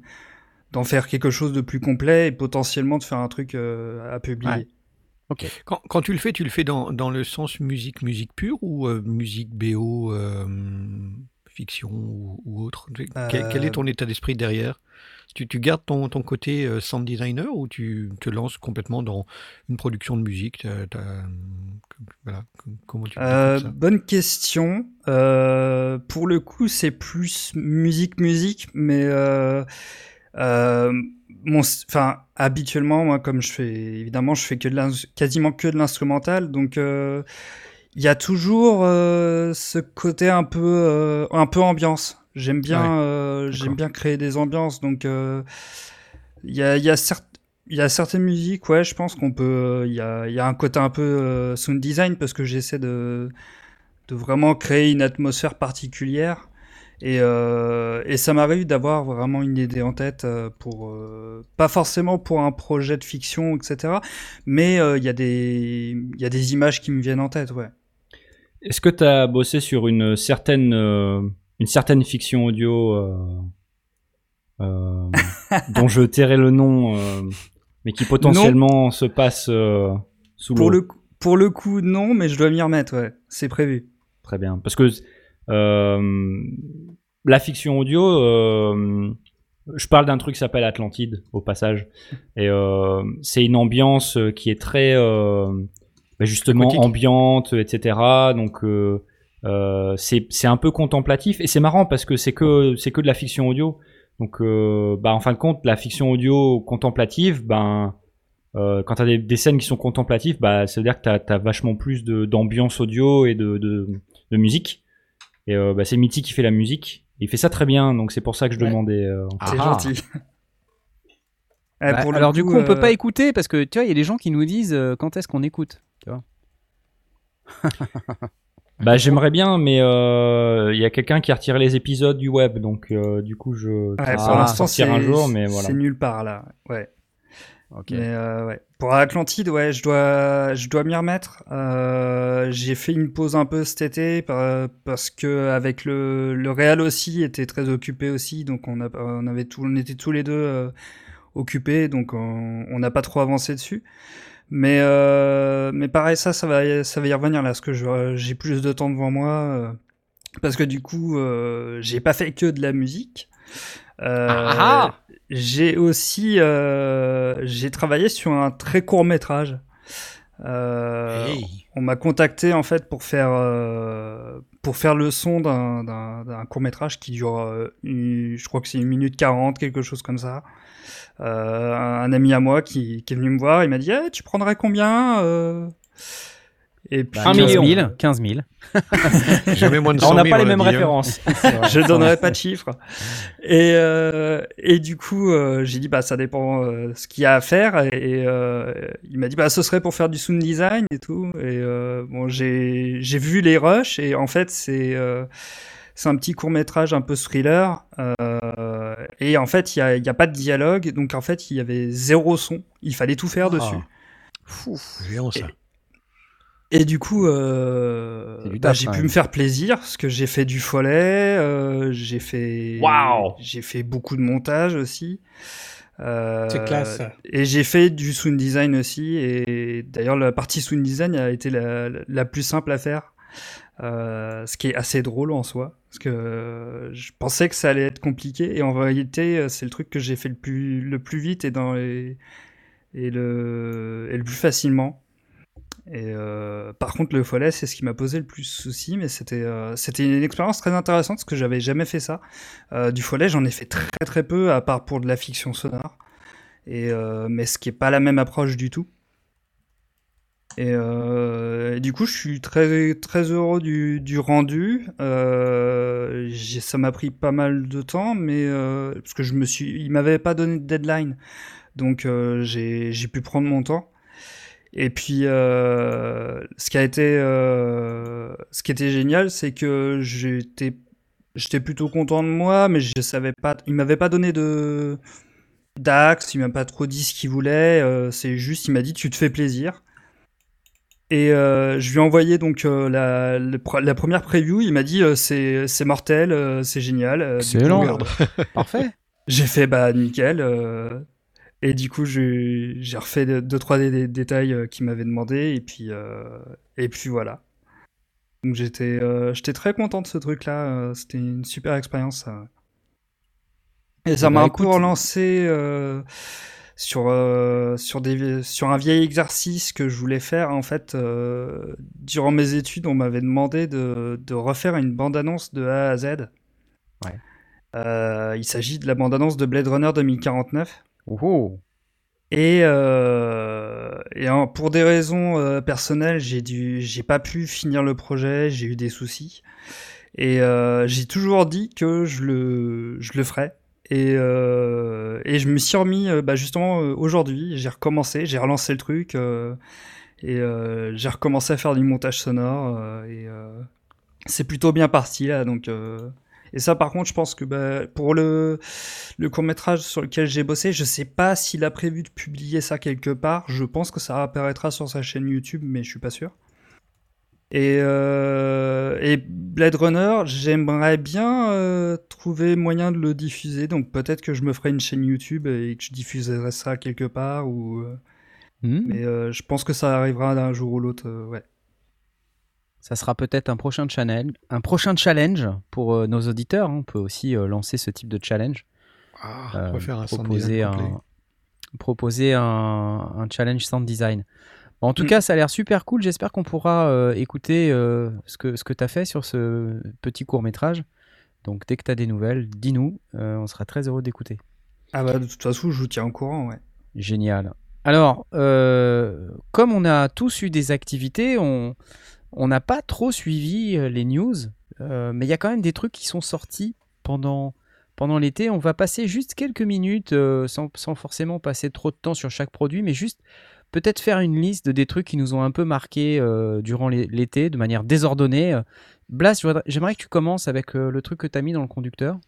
d'en faire quelque chose de plus complet et potentiellement de faire un truc à publier. Quand, quand tu le fais, tu le fais dans, dans le sens musique, musique pure ou euh, musique BO, euh, fiction ou, ou autre? Quel, quel est ton état d'esprit derrière? Tu, tu gardes ton, ton côté euh, sound designer ou tu te lances complètement dans une production de musique? T'as- t'as- voilà, Comment tu Euh, découpes ça? bonne question. Euh, pour le coup, c'est plus musique, musique, mais euh, euh, mon, enfin, habituellement, moi, comme je fais, évidemment, je fais que de quasiment que de l'instrumental, donc euh, il y a toujours euh, ce côté un peu, euh, un peu ambiance. J'aime bien, Ouais, euh, j'aime bien créer des ambiances, donc euh, il y a, il y a certes il y a certaines musiques, ouais, je pense qu'on peut. Il y, a, il y a un côté un peu euh, sound design parce que j'essaie de, de vraiment créer une atmosphère particulière. Et, euh, et ça m'arrive d'avoir vraiment une idée en tête euh, pour. euh, pas forcément pour un projet de fiction, etc. Mais euh, il y, a des- il y a des images qui me viennent en tête, ouais. Est-ce que tu as bossé sur une certaine, une certaine fiction audio <laughs> dont je tairai le nom, mais qui potentiellement se passe sous Pour le, pour le coup, non, mais je dois m'y remettre, ouais. C'est prévu. Très bien. Parce que la fiction audio, euh, je parle d'un truc qui s'appelle Atlantide, au passage. Et euh, c'est une ambiance euh, qui est très, euh, bah, justement, Aquatique. ambiante, etc. Donc, euh, euh, c'est c'est un peu contemplatif. Et c'est marrant parce que c'est que, c'est que de la fiction audio. Donc, euh, bah, en fin de compte, la fiction audio contemplative, ben, euh, quand tu as des, des scènes qui sont contemplatives, bah, ça veut dire que tu as, vachement plus de- d'ambiance audio et de, de, de musique. Et euh, bah, c'est Mitty qui fait la musique. Il fait ça très bien, donc c'est pour ça que je Ouais. demandais. euh, C'est Ah. gentil. <laughs> Eh, Bah, pour le alors du coup, on peut euh, pas écouter parce que tu vois, il y a des gens qui nous disent euh, quand est-ce qu'on écoute. Tu vois <laughs> Bah, j'aimerais bien, mais euh, il y a quelqu'un qui a retiré les épisodes du web, donc euh, du coup, je. Ouais, pour va l'instant, c'est un jour, mais voilà. c'est nulle part là. Ouais. Ok. Mais euh, ouais. Pour Atlantide, ouais, je dois, je dois m'y remettre. Euh, j'ai fait une pause un peu cet été par- parce que avec le, le Real aussi était très occupé aussi, donc on, a, on avait tout, on était tous les deux euh, occupés, donc on n'a pas trop avancé dessus. Mais euh, mais pareil, ça, ça va, ça va y revenir là, parce que j'ai plus de temps devant moi, euh, parce que du coup, euh, j'ai pas fait que de la musique. Euh, Ah ah j'ai aussi euh, j'ai travaillé sur un très court métrage. Euh, Hey. On m'a contacté en fait pour faire euh, pour faire le son d'un- d'un d'un court métrage qui dure, euh, une- je crois que c'est une minute 40, quelque chose comme ça. Euh, un, un ami à moi qui, qui est venu me voir, il m'a dit Eh, tu prendrais combien euh? Et puis Bah, Un 15 million. 000. 15 000. Jamais moins de 100 Alors, on 000. n'a pas les mêmes dit, hein. références. <laughs> je donnerai pas de chiffres. Et, euh, et du coup, euh, j'ai dit, bah, ça dépend euh, ce qu'il y a à faire. Et euh, il m'a dit, bah, ce serait pour faire du sound design et tout. Et euh, bon, j'ai j'ai vu les rushs et en fait, c'est euh, c'est un petit court métrage un peu thriller. Euh, et en fait, il y a, il y a pas de dialogue. Donc en fait, il y avait zéro son. Il fallait tout faire Ah. dessus. Géant, ça. Et du coup, euh, bah, j'ai pu me faire plaisir parce que j'ai fait du follet, euh, j'ai fait, j'ai fait beaucoup de montage aussi. Euh, C'est classe. Et j'ai fait du sound design aussi. Et d'ailleurs, la partie sound design a été la, la plus simple à faire, euh, ce qui est assez drôle en soi, parce que je pensais que ça allait être compliqué et en réalité, euh, c'est le truc que j'ai fait le plus, le plus vite et dans les, et le, et le plus facilement. Euh, par contre, le follet, c'est ce qui m'a posé le plus souci, mais c'était euh, c'était une expérience très intéressante parce que j'avais jamais fait ça. Euh, du follet, j'en ai fait très très peu, à part pour de la fiction sonore. Mais ce qui est pas la même approche du tout. Et, du coup, je suis très très heureux du, du rendu. Ça m'a pris pas mal de temps, mais parce que je me suis, il m'avait pas donné de deadline, donc j'ai pu prendre mon temps. Et puis, euh, ce qui a été, euh, ce qui était génial, c'est que j'étais, j'étais plutôt content de moi, mais je savais pas, il m'avait pas donné de d'axe, il m'a pas trop dit ce qu'il voulait. euh, c'est juste, il m'a dit, tu te fais plaisir. Et je lui ai envoyé donc la, première preview. Il m'a dit, c'est c'est mortel, c'est génial. coup, Excellent. Parfait. <laughs> j'ai fait bah nickel. Et du coup, j'ai refait deux, trois des, des détails euh, qu'il m'avait demandé et puis euh, et puis voilà. Donc j'étais euh, j'étais très content de ce truc-là. euh, C'était une super expérience. Et ça Eh m'a ben, un peu relancé euh, sur sur des sur un vieil exercice que je voulais faire en fait durant mes études. On m'avait demandé de de refaire une bande-annonce de A à Z. Ouais. Il s'agit de la bande-annonce de Blade Runner 2049. Et, euh, pour des raisons euh, personnelles, j'ai dû, j'ai pas pu finir le projet, j'ai eu des soucis. Et euh, j'ai toujours dit que je le, je le ferais. Et, et je me suis remis bah, justement aujourd'hui, j'ai recommencé, j'ai relancé le truc et j'ai recommencé à faire du montage sonore et c'est plutôt bien parti là. Donc et ça par contre, je pense que bah, pour le le court métrage sur lequel j'ai bossé, je sais pas s'il a prévu de publier ça quelque part. Je pense que ça apparaîtra sur sa chaîne YouTube, mais je suis pas sûr. Et, euh, et Blade Runner, j'aimerais bien euh, trouver moyen de le diffuser. Donc peut-être que je me ferai une chaîne YouTube et que je diffuserai ça quelque part. Ou, euh, Hmm. Mais euh, je pense que ça arrivera d'un jour ou l'autre. ouais. Ça sera peut-être un prochain challenge, un prochain challenge pour euh, nos auditeurs. hein. On peut aussi euh, lancer ce type de challenge. Ah, Euh, on va faire un proposer un, proposer un, un challenge sound design. Bon, en tout Mm. cas, ça a l'air super cool. J'espère qu'on pourra euh, écouter euh, ce que, ce que tu as fait sur ce petit court métrage. Donc, dès que tu as des nouvelles, dis-nous. euh, on sera très heureux d'écouter. Ah bah de toute façon, je vous tiens au courant. Ouais. Génial. Alors, euh, comme on a tous eu des activités, on on n'a pas trop suivi euh, les news, euh, mais il y a quand même des trucs qui sont sortis pendant, pendant l'été. On va passer juste quelques minutes, euh, sans, sans forcément passer trop de temps sur chaque produit, mais juste peut-être faire une liste de des trucs qui nous ont un peu marqué euh, durant l'é- l'été, de manière désordonnée. Blas, j'aimerais que tu commences avec le truc que tu as mis dans le conducteur.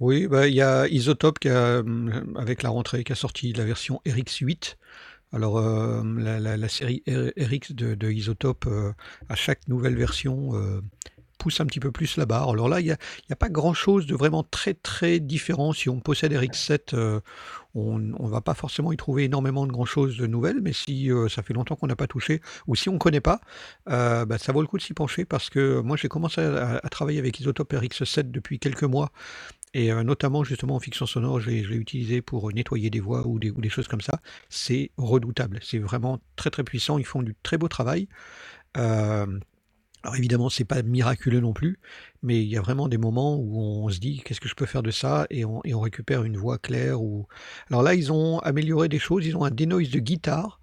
Oui, bah, il y a Isotope qui avec la rentrée qui a sorti la version RX8. Alors, euh, la, série RX de, de Isotope, euh, à chaque nouvelle version, euh, pousse un petit peu plus la barre. Alors là, il n'y a, pas grand-chose de vraiment très très différent. Si on possède RX7, euh, on ne va pas forcément y trouver énormément de grand-chose de nouvelles, mais si ça fait longtemps qu'on n'a pas touché, ou si on ne connaît pas, bah, ça vaut le coup de s'y pencher, parce que moi j'ai commencé à, à travailler avec Isotope RX7 depuis quelques mois, et euh, notamment justement en fiction sonore, je l'ai utilisé pour nettoyer des voix ou des, choses comme ça. C'est redoutable, c'est vraiment très très puissant, ils font du très beau travail. Euh, alors évidemment, c'est pas miraculeux non plus, mais il y a vraiment des moments où on se dit qu'est-ce que je peux faire de ça? Et on, récupère une voix claire. Ou... Alors là, ils ont amélioré des choses, ils ont un denoise de guitare.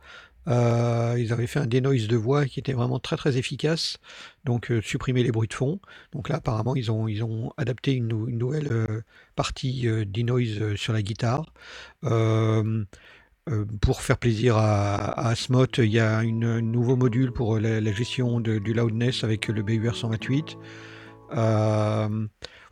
Euh, ils avaient fait un denoise de voix qui était vraiment très très efficace, donc euh, supprimer les bruits de fond. Donc là, apparemment, ils ont, ils ont adapté une, nou- une nouvelle euh, partie euh, denoise sur la guitare. Pour faire plaisir à, à il y a un nouveau module pour la, gestion du loudness avec le BUR 128.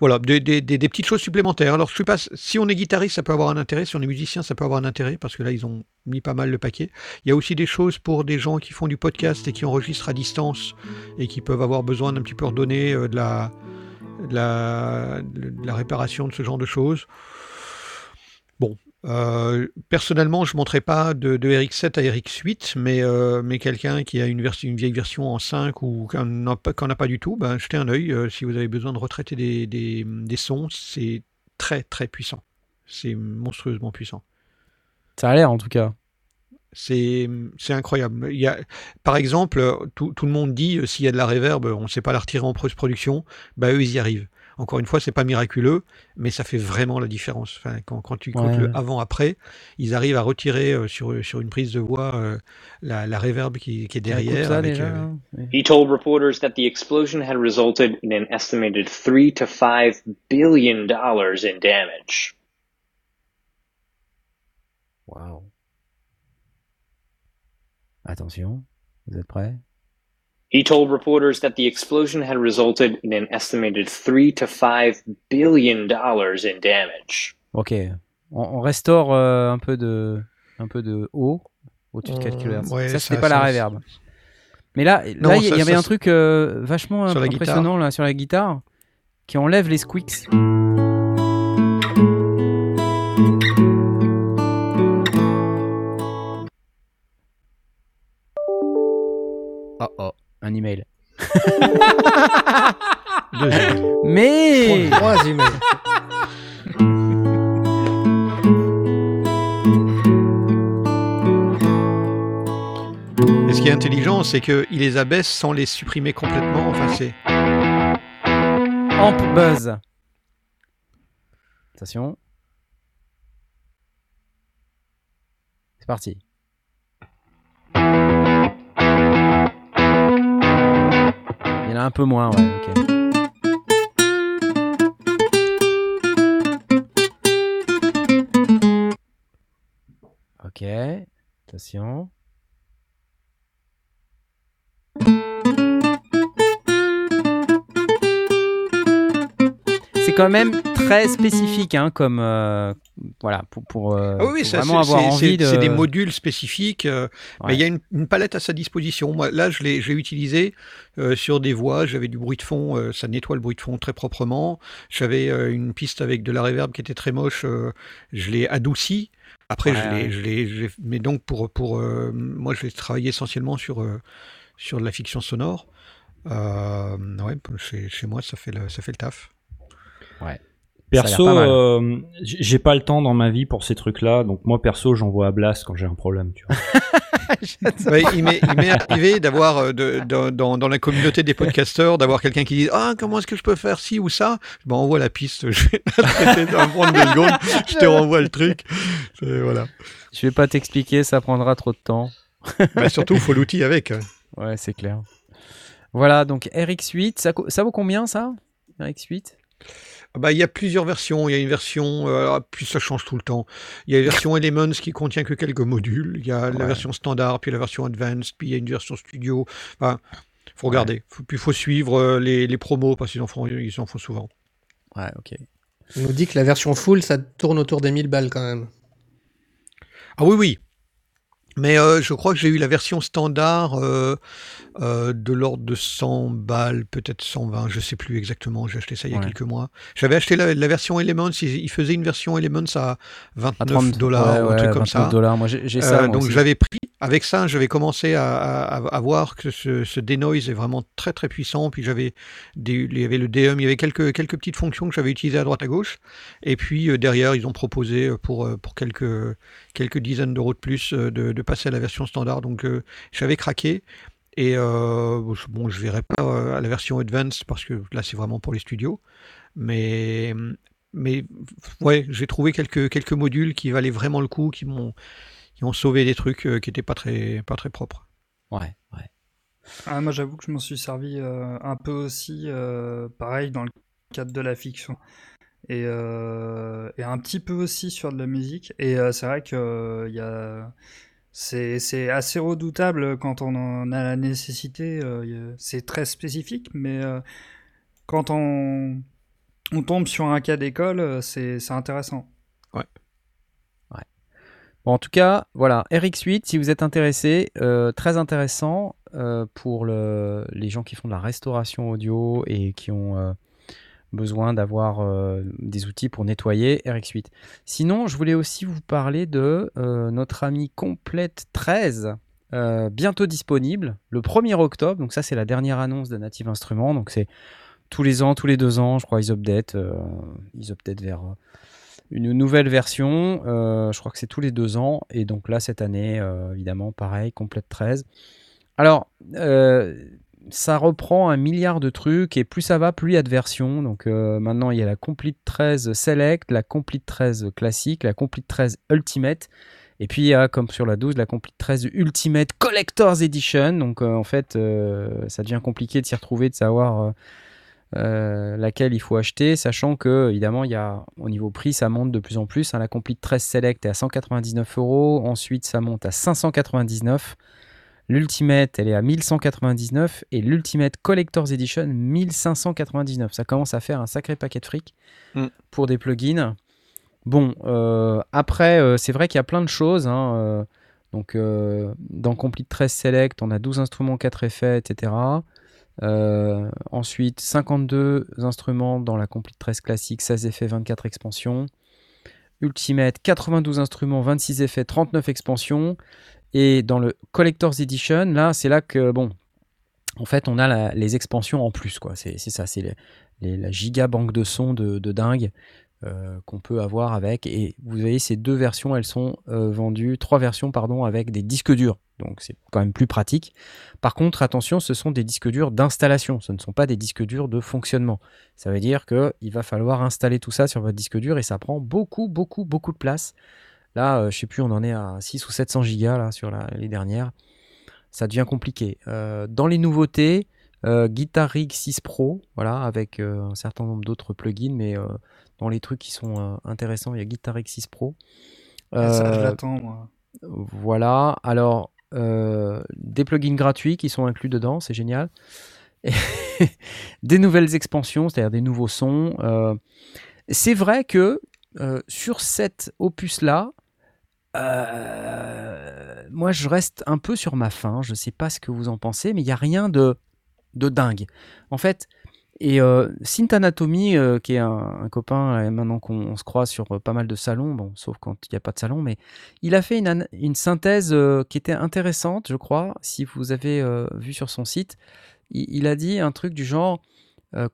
Voilà, des, des- des- des petites choses supplémentaires. Alors, je suis pas, si on est guitariste, ça peut avoir un intérêt. Si on est musicien, ça peut avoir un intérêt parce que là, ils ont mis pas mal le paquet. Il y a aussi des choses pour des gens qui font du podcast et qui enregistrent à distance et qui peuvent avoir besoin d'un petit peu redonner euh, de la, de la, de la réparation de ce genre de choses. Euh, personnellement, je ne monterai pas de, de RX7 à RX8, mais, euh, mais quelqu'un qui a une, vieille version en 5 ou qui n'en a, pas- a du tout, ben, jetez un œil. euh, si vous avez besoin de retraiter des, des, des sons, c'est très très puissant. C'est monstrueusement puissant. Ça a l'air en tout cas. C'est incroyable. Il y a, par exemple, tout, tout le monde dit s'il y a de la reverb, on ne sait pas la retirer en post-production. Bah, eux, ils y arrivent. Encore une fois, c'est pas miraculeux, mais ça fait vraiment la différence. Enfin, quand, quand tu écoutes Ouais, le avant-après, ils arrivent à retirer euh, sur, sur une prise de voix euh, la, la reverb qui, qui est derrière. ça avec, euh, hein. He told reporters that the explosion had resulted in an estimated three to five billion dollars in damage. Waouh. Attention, vous êtes prêts? He told reporters that the explosion had resulted in an estimated three to five billion dollars in damage. Ok, on, on restaure euh, un peu de, un peu de haut au-dessus de 4 Euh, kHz. ouais, ça, c'était ça- pas la ça- reverb. Mais là, Non, là, il y, il y avait ça- un truc euh, vachement Sur la impressionnant là sur la guitare qui enlève les squeaks. <laughs> Mais Trois emails. Et ce qui est intelligent, c'est qu'il les abaisse sans les supprimer complètement. Enfin, c'est Amp buzz. Attention. C'est parti. Il a un peu moins, ouais. Ok, attention. Quand même très spécifique, hein, comme euh, voilà, pour, pour, euh, Ah oui, oui, pour ça, vraiment avoir envie c'est- de. c'est des modules spécifiques, euh, mais il y a une, une palette à sa disposition. Moi, là, je l'ai utilisé sur des voix. J'avais du bruit de fond, ça nettoie le bruit de fond très proprement. J'avais une piste avec de la reverb qui était très moche. je l'ai adouci. Après, Ouais, je l'ai, ouais. mais donc pour pour moi, je l'ai travaillé essentiellement sur sur de la fiction sonore. Euh, ouais, chez, chez moi, ça fait le ça fait le taf. Ouais. Perso, euh, j'ai pas le temps dans ma vie pour ces trucs-là, donc moi perso, j'envoie à Blast quand j'ai un problème, tu vois. <laughs> Ouais, il m'est arrivé d'avoir euh, dans, dans la communauté des podcasteurs d'avoir quelqu'un qui dit ah comment est-ce que je peux faire ci ou ça? Je m'envoie la piste je vais la prendre deux secondes je te renvoie le truc voilà Je vais pas t'expliquer, ça prendra trop de temps. Bah, surtout faut l'outil avec Ouais, c'est clair. Voilà, donc RX8, ça, ça vaut combien ça? RX8 Ah bah, il y a plusieurs versions. Il y a une version euh, puis ça change tout le temps. Il y a une version Elements qui contient que quelques modules. Il y a la version standard puis la version Advanced puis il y a une version studio. Enfin faut regarder. Faut, puis faut suivre euh, les, les promos parce qu'ils en font ils en font souvent. Ouais, ok. On nous dit que la version full, ça tourne autour des 1000 balles quand même. Ah oui, oui. Mais euh, je crois que j'ai eu la version standard euh, euh, de l'ordre de 100 balles, peut-être 120, je sais plus exactement. J'ai acheté ça il y a Ouais. quelques mois. J'avais acheté la, la version Elements. Ils, ils faisaient une version Elements à 29 À 30 dollars, ouais, un truc ouais, comme 29 ça. dollars. Moi, j'ai ça. Moi donc j'avais pris, avec ça, j'avais commencé à, à- à voir que ce, ce denoise est vraiment très très puissant. Puis j'avais, il y avait le DM, il y avait quelques, quelques petites fonctions que j'avais utilisées à droite à gauche. Et puis derrière, ils ont proposé pour, pour quelques, quelques dizaines d'euros de plus de, de passer à la version standard. Donc euh, j'avais craqué. Et euh, bon, je verrai pas euh, à la version Advanced parce que là c'est vraiment pour les studios. Mais, mais ouais, j'ai trouvé quelques, quelques modules qui valaient vraiment le coup, qui m'ont qui ont sauvé des trucs qui étaient pas très, pas très propres. Ouais, ouais. Ah, moi, j'avoue que je m'en suis servi euh, un peu aussi, euh, pareil, dans le cadre de la fiction. Et, euh, et un petit peu aussi sur de la musique. Et euh, c'est vrai que euh, il y a... c'est assez redoutable quand on en a la nécessité. euh, c'est très spécifique, mais euh, quand on, tombe sur un cas d'école, euh, c'est intéressant. Bon, en tout cas, voilà, RX8, si vous êtes intéressé, très intéressant pour le- les gens qui font de la restauration audio et qui ont besoin d'avoir euh, des outils pour nettoyer RX8. Sinon, je voulais aussi vous parler de euh, notre ami Complete 13, euh, bientôt disponible, le 1er octobre. Donc ça, c'est la dernière annonce de Native Instruments. Donc c'est tous les ans, tous les deux ans, je crois, ils updatent. ils vers... une nouvelle version. je crois que c'est tous les deux ans. Et donc là, cette année, évidemment, pareil, complète 13. Alors, ça reprend un milliard de trucs. Et plus ça va, plus il y a de versions. Donc euh, maintenant, il y a la Complete 13 Select, la Complete 13 classique, la Complete 13 Ultimate. Et puis il y a, comme sur la 12, la Complete 13 Ultimate Collector's Edition. Donc euh, en fait, euh, ça devient compliqué de s'y retrouver, de savoir laquelle il faut acheter, sachant que évidemment il y a au niveau prix ça monte de plus en plus. hein. la Complete 13 Select est à 199 euros, ensuite ça monte à 599. L'Ultimate elle est à 1199 et l'Ultimate Collector's Edition 1599. Ça commence à faire un sacré paquet de fric Mm. pour des plugins. Bon, euh, après euh, c'est vrai qu'il y a plein de choses. hein, euh, donc dans Complete 13 Select on a 12 instruments, 4 effets, etc. Ensuite, 52 instruments dans la Complete 13 classique, 16 effets, 24 expansions. Ultimate, 92 instruments, 26 effets, 39 expansions. Et dans le Collector's Edition, là, c'est là que, bon, en fait, on a les expansions en plus, quoi. C'est ça, c'est la giga banque de sons de, de dingue euh, qu'on peut avoir avec. Et vous voyez, ces deux versions, elles sont euh, vendues, trois versions, pardon, avec des disques durs. Donc c'est quand même plus pratique. Par contre, attention, ce sont des disques durs d'installation, ce ne sont pas des disques durs de fonctionnement. Ça veut dire qu'il va falloir installer tout ça sur votre disque dur et ça prend beaucoup, beaucoup, beaucoup de place. Là, euh, je sais plus, on en est à 6 ou 700 gigas là, sur la- les dernières. Ça devient compliqué. Euh, dans les nouveautés, euh, Guitar Rig 6 Pro, voilà, avec un certain nombre d'autres plugins, mais dans les trucs qui sont intéressants, il y a Guitar Rig 6 Pro. Ça, je l'attends, moi. voilà. Alors, euh, des plugins gratuits qui sont inclus dedans, c'est génial. Et <laughs> des nouvelles expansions, c'est-à-dire des nouveaux sons. Euh, c'est vrai que euh, sur cet opus-là, euh, moi je reste un peu sur ma faim. Je ne sais pas ce que vous en pensez, mais il n'y a rien de, de dingue. En fait, et euh, Anatomy, euh, qui est un, copain, maintenant qu'on on se croise sur euh, pas mal de salons, bon, sauf quand il n'y a pas de salon, mais il a fait une, une synthèse qui était intéressante, je crois, si vous avez vu sur son site. Il, il a dit un truc du genre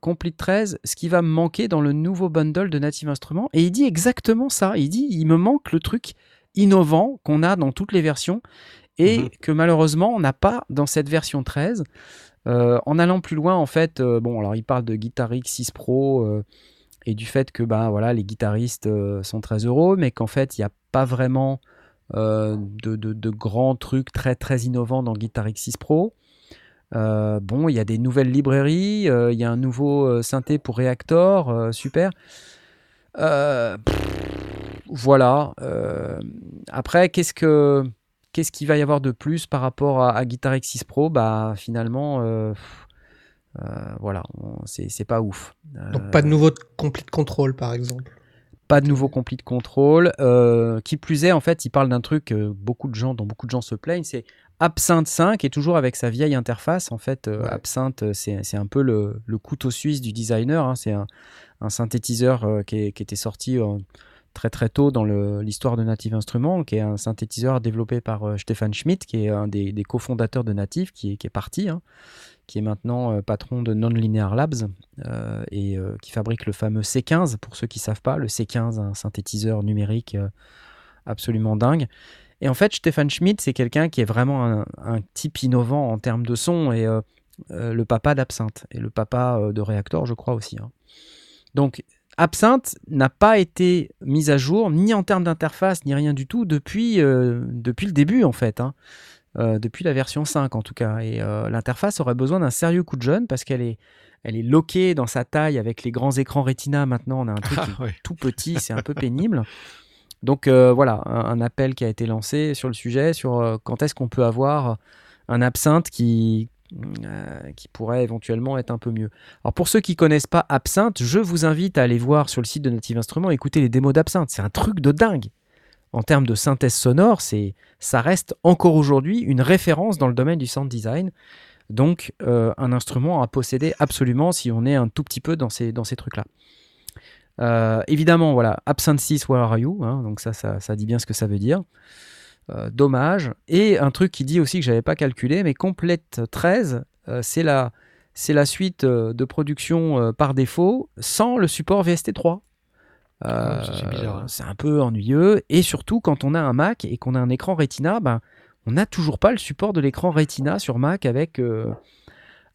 Complete 13, ce qui va me manquer dans le nouveau bundle de Native Instruments. Et il dit exactement ça. Il dit il me manque le truc innovant qu'on a dans toutes les versions et Mhm. que malheureusement on n'a pas dans cette version 13. Euh, en allant plus loin, en fait, euh, bon, alors il parle de Guitar Rig 6 Pro euh, et du fait que bah, voilà, les guitaristes sont très heureux, mais qu'en fait, il n'y a pas vraiment de, de- de grands trucs très très innovants dans Guitar Rig 6 Pro. Bon, il y a des nouvelles librairies, il y a un nouveau synthé pour Reactor, super. Pff, voilà. euh, après, qu'est-ce que qu'est-ce qu'il va y avoir de plus par rapport à, à Guitar X 6 Pro? Bah finalement, euh, Euh, voilà, c'est pas ouf. Donc pas de nouveau complete control par exemple. Pas de nouveau complete control. Qui plus est, en fait, il parle d'un truc beaucoup de gens, dont beaucoup de gens se plaignent, c'est Absinthe 5 est toujours avec sa vieille interface. En fait, Ouais. Absinthe, c'est c'est un peu le, le couteau suisse du designer. hein. C'est un, un synthétiseur qui, est- qui était sorti très très tôt dans l'histoire de Native Instruments, qui est un synthétiseur développé par euh, Stefan Schmidt, qui est un des, cofondateurs de Native, qui est, parti, hein, qui est maintenant euh, patron de Nonlinear Labs euh, et qui fabrique le fameux C15, pour ceux qui savent pas, le C15, un synthétiseur numérique absolument dingue. Et en fait, Stefan Schmidt, c'est quelqu'un qui est vraiment un, type innovant en termes de son et le papa d'Absinthe et le papa de Reactor, je crois aussi. hein. Donc, Absinthe n'a pas été mise à jour, ni en termes d'interface, ni rien du tout, depuis, euh, depuis le début, en fait. hein. Euh, depuis la version 5, en tout cas. Et euh, l'interface aurait besoin d'un sérieux coup de jeune parce qu'elle est, elle est loquée dans sa taille avec les grands écrans Retina. Maintenant, on a un truc qui est ouais. tout petit, c'est un peu <laughs> pénible. Donc voilà, un, un appel qui a été lancé sur le sujet, sur quand est-ce qu'on peut avoir un absinthe qui, euh, qui pourrait éventuellement être un peu mieux. Alors pour ceux qui connaissent pas Absinthe, je vous invite à aller voir sur le site de Native Instruments, écouter les démos d'Absinthe. C'est un truc de dingue. En termes de synthèse sonore, c'est, ça reste encore aujourd'hui une référence dans le domaine du sound design. Donc euh, un instrument à posséder absolument si on est un tout petit peu dans ces, dans ces trucs-là. Euh, évidemment, voilà, Absinthe 6, Where Are You hein, Donc ça, ça, ça dit bien ce que ça veut dire. Euh, dommage. Et un truc qui dit aussi que j'avais pas calculé, mais Complete 13, euh, c'est la, c'est la suite euh, de production par défaut sans le support VST3. Ah, ça, c'est bizarre, hein. c'est un peu ennuyeux. Et surtout, quand on a un Mac et qu'on a un écran Retina, ben, on n'a toujours pas le support de l'écran Retina sur Mac avec, euh,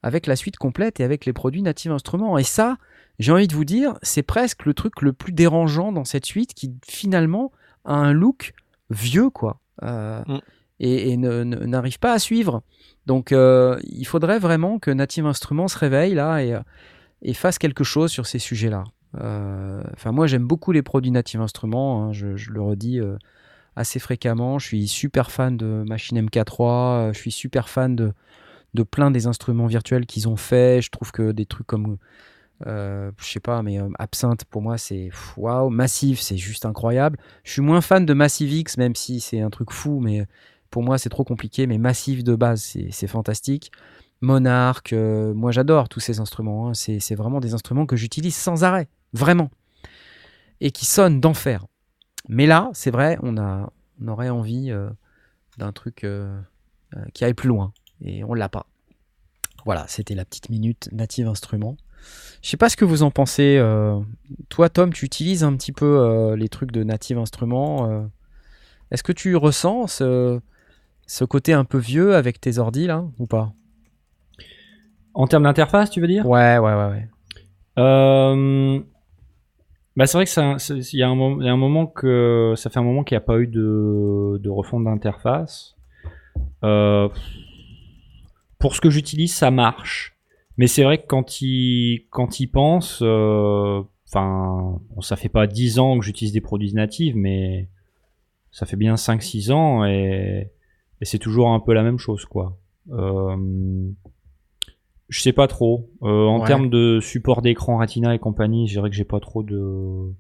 avec la suite complète et avec les produits Native Instruments. Et ça, j'ai envie de vous dire, c'est presque le truc le plus dérangeant dans cette suite qui finalement a un look vieux, quoi. Euh, Mm. Et, n'arrive pas à suivre. Donc euh, il faudrait vraiment que Native Instruments se réveille là et, euh, et fasse quelque chose sur ces sujets-là. Enfin, moi j'aime beaucoup les produits Native Instruments, hein, je, je le redis assez fréquemment. Je suis super fan de Machine MK3, euh, je suis super fan de, de plein des instruments virtuels qu'ils ont fait. Je trouve que des trucs comme, euh, je sais pas, mais euh, Absinthe pour moi c'est waouh, Massive c'est juste incroyable. Je suis moins fan de Massive X, même si c'est un truc fou, mais pour moi c'est trop compliqué. Mais Massive de base c'est fantastique. Monarch, euh, moi j'adore tous ces instruments. hein. C'est vraiment des instruments que j'utilise sans arrêt, vraiment, et qui sonnent d'enfer. Mais là, c'est vrai, on, a, on aurait envie d'un truc qui aille plus loin, et on l'a pas. Voilà, c'était la petite minute native instrument. Je sais pas ce que vous en pensez. euh, toi, Tom, tu utilises un petit peu euh, les trucs de native instrument. euh. Est-ce que tu ressens ce, ce côté un peu vieux avec tes ordis là ou pas? En termes d'interface, tu veux dire? Ouais, ouais, ouais, ouais. Bah c'est vrai que il y, y a un moment que ça fait un moment qu'il n'y a pas eu de, de refonte d'interface. Pour ce que j'utilise, ça marche. Mais c'est vrai que quand il quand il pense, euh, enfin, bon, ça fait pas 10 ans que j'utilise des produits natifs, mais ça fait bien 5-6 ans et, et c'est toujours un peu la même chose, quoi. Euh, je sais pas trop. Euh, en Ouais. termes de support d'écran Retina et compagnie, je dirais que j'ai pas trop de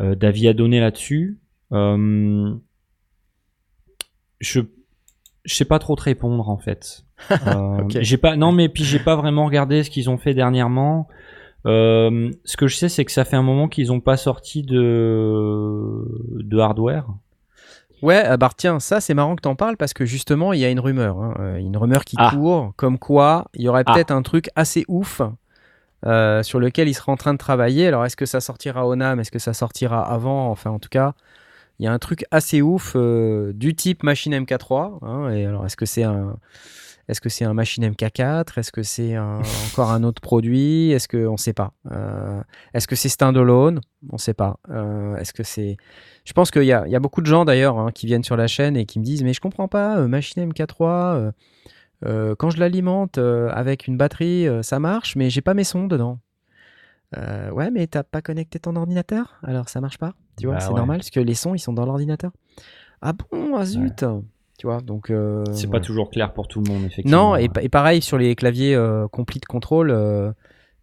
euh, d'avis à donner là-dessus. Euh, je je sais pas trop te répondre en fait. Euh. J'ai pas non mais puis j'ai pas vraiment regardé ce qu'ils ont fait dernièrement. Euh, ce que je sais c'est que ça fait un moment qu'ils ont pas sorti de de hardware. Ouais, ah bah tiens, ça c'est marrant que t'en parles parce que justement il y a une rumeur, hein, euh, une rumeur qui Ah. court, comme quoi il y aurait Ah. peut-être un truc assez ouf euh, sur lequel il sera en train de travailler. Alors est-ce que ça sortira au NAM, est-ce que ça sortira avant? Enfin en tout cas, il y a un truc assez ouf euh, du type machine MK3. hein, et alors est-ce que c'est un est-ce que c'est un machine MK4 Est-ce que c'est encore un autre produit? Est-ce que on sait pas. Euh, Est-ce que c'est standalone? On sait pas. Euh, est-ce que c'est je pense qu'il y a, il y a beaucoup de gens d'ailleurs hein, qui viennent sur la chaîne et qui me disent mais je comprends pas euh, machine MK3 euh, euh, quand je l'alimente avec une batterie ça marche mais j'ai pas mes sons dedans. Ouais mais t'as pas connecté ton ordinateur? Alors ça marche pas. Tu vois Bah c'est ouais. normal parce que les sons ils sont dans l'ordinateur. Ah bon? Ah zut Tu vois, donc. euh, C'est pas toujours clair pour tout le monde, effectivement. Non, et, pa- et pareil sur les claviers euh, complete control, euh,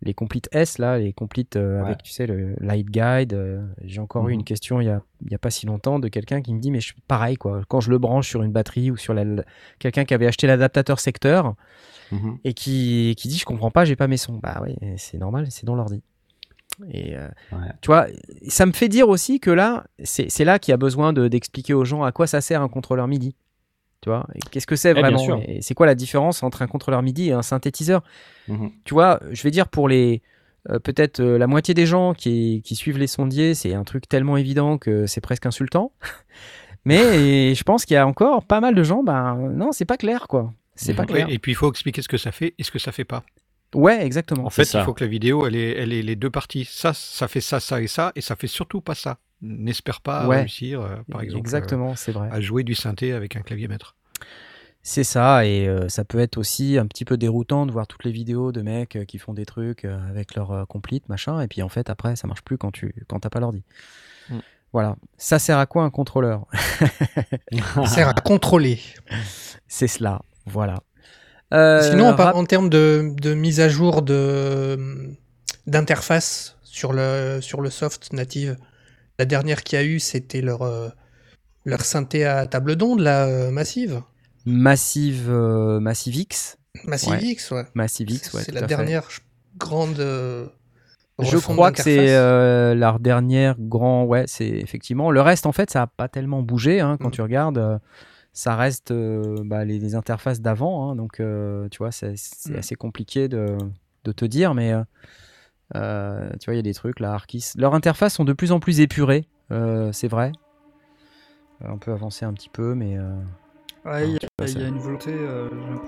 les complete S là, les complete euh, avec tu sais le light guide. euh, J'ai encore eu Mhm. une question il y a, il y a pas si longtemps de quelqu'un qui me dit mais je, pareil quoi, quand je le branche sur une batterie ou sur la, la- quelqu'un qui avait acheté l'adaptateur secteur Mhm. et qui, qui dit je comprends pas, j'ai pas mes sons. Bah oui, c'est normal, c'est dans l'ordi. Et euh, Ouais. tu vois, ça me fait dire aussi que là, c'est là qu'il y a besoin de- d'expliquer aux gens à quoi ça sert un contrôleur MIDI. Tu vois, qu'est-ce que c'est Eh, vraiment c'est quoi la différence entre un contrôleur MIDI et un synthétiseur? Mhm. Tu vois, je vais dire pour les euh, peut-être euh, la moitié des gens qui, qui suivent les sondiers, c'est un truc tellement évident que c'est presque insultant. <laughs> Mais <laughs> je pense qu'il y a encore pas mal de gens, ben non, c'est pas clair quoi. C'est pas Ouais, clair. et puis il faut expliquer ce que ça fait et ce que ça fait pas. Ouais, exactement. En fait, ça. il faut que la vidéo, elle ait, elle ait les deux parties. Ça, ça fait ça, ça et ça, et ça fait surtout pas ça. N'espère pas Ouais. réussir, euh, par exemple, Exactement, c'est vrai. euh, à jouer du synthé avec un clavier maître. C'est ça, et euh, ça peut être aussi un petit peu déroutant de voir toutes les vidéos de mecs euh, qui font des trucs euh, avec leur euh, complete, machin, et puis en fait après ça marche plus quand tu quand t'as pas l'ordi. Mm. Voilà. Ça sert à quoi un contrôleur? <laughs> Ça sert à contrôler. C'est cela. Voilà. Euh, Sinon, en, rap- en termes de, de mise à jour de d'interface sur le sur le soft native, la dernière qu'il y a eu, c'était leur euh, leur synthé à table d'onde, la euh, massive, Massive, euh, Massive X. Massive Ouais. X, ouais. Massive X, ouais. c'est la fait. dernière grande. Je crois que c'est euh, leur dernière grand. Ouais, c'est effectivement. Le reste, en fait, ça a pas tellement bougé hein, quand Mm. tu regardes. euh, ça reste euh, bah, les, les interfaces d'avant. hein, donc, tu vois, c'est c'est Mm. assez compliqué de, de te dire. Mais euh, tu vois, il y a des trucs là, Arkis. Leurs interfaces sont de plus en plus épurées. euh, c'est vrai. Euh, on peut avancer un petit peu, mais. euh, Ouais, il y, a- y une volonté.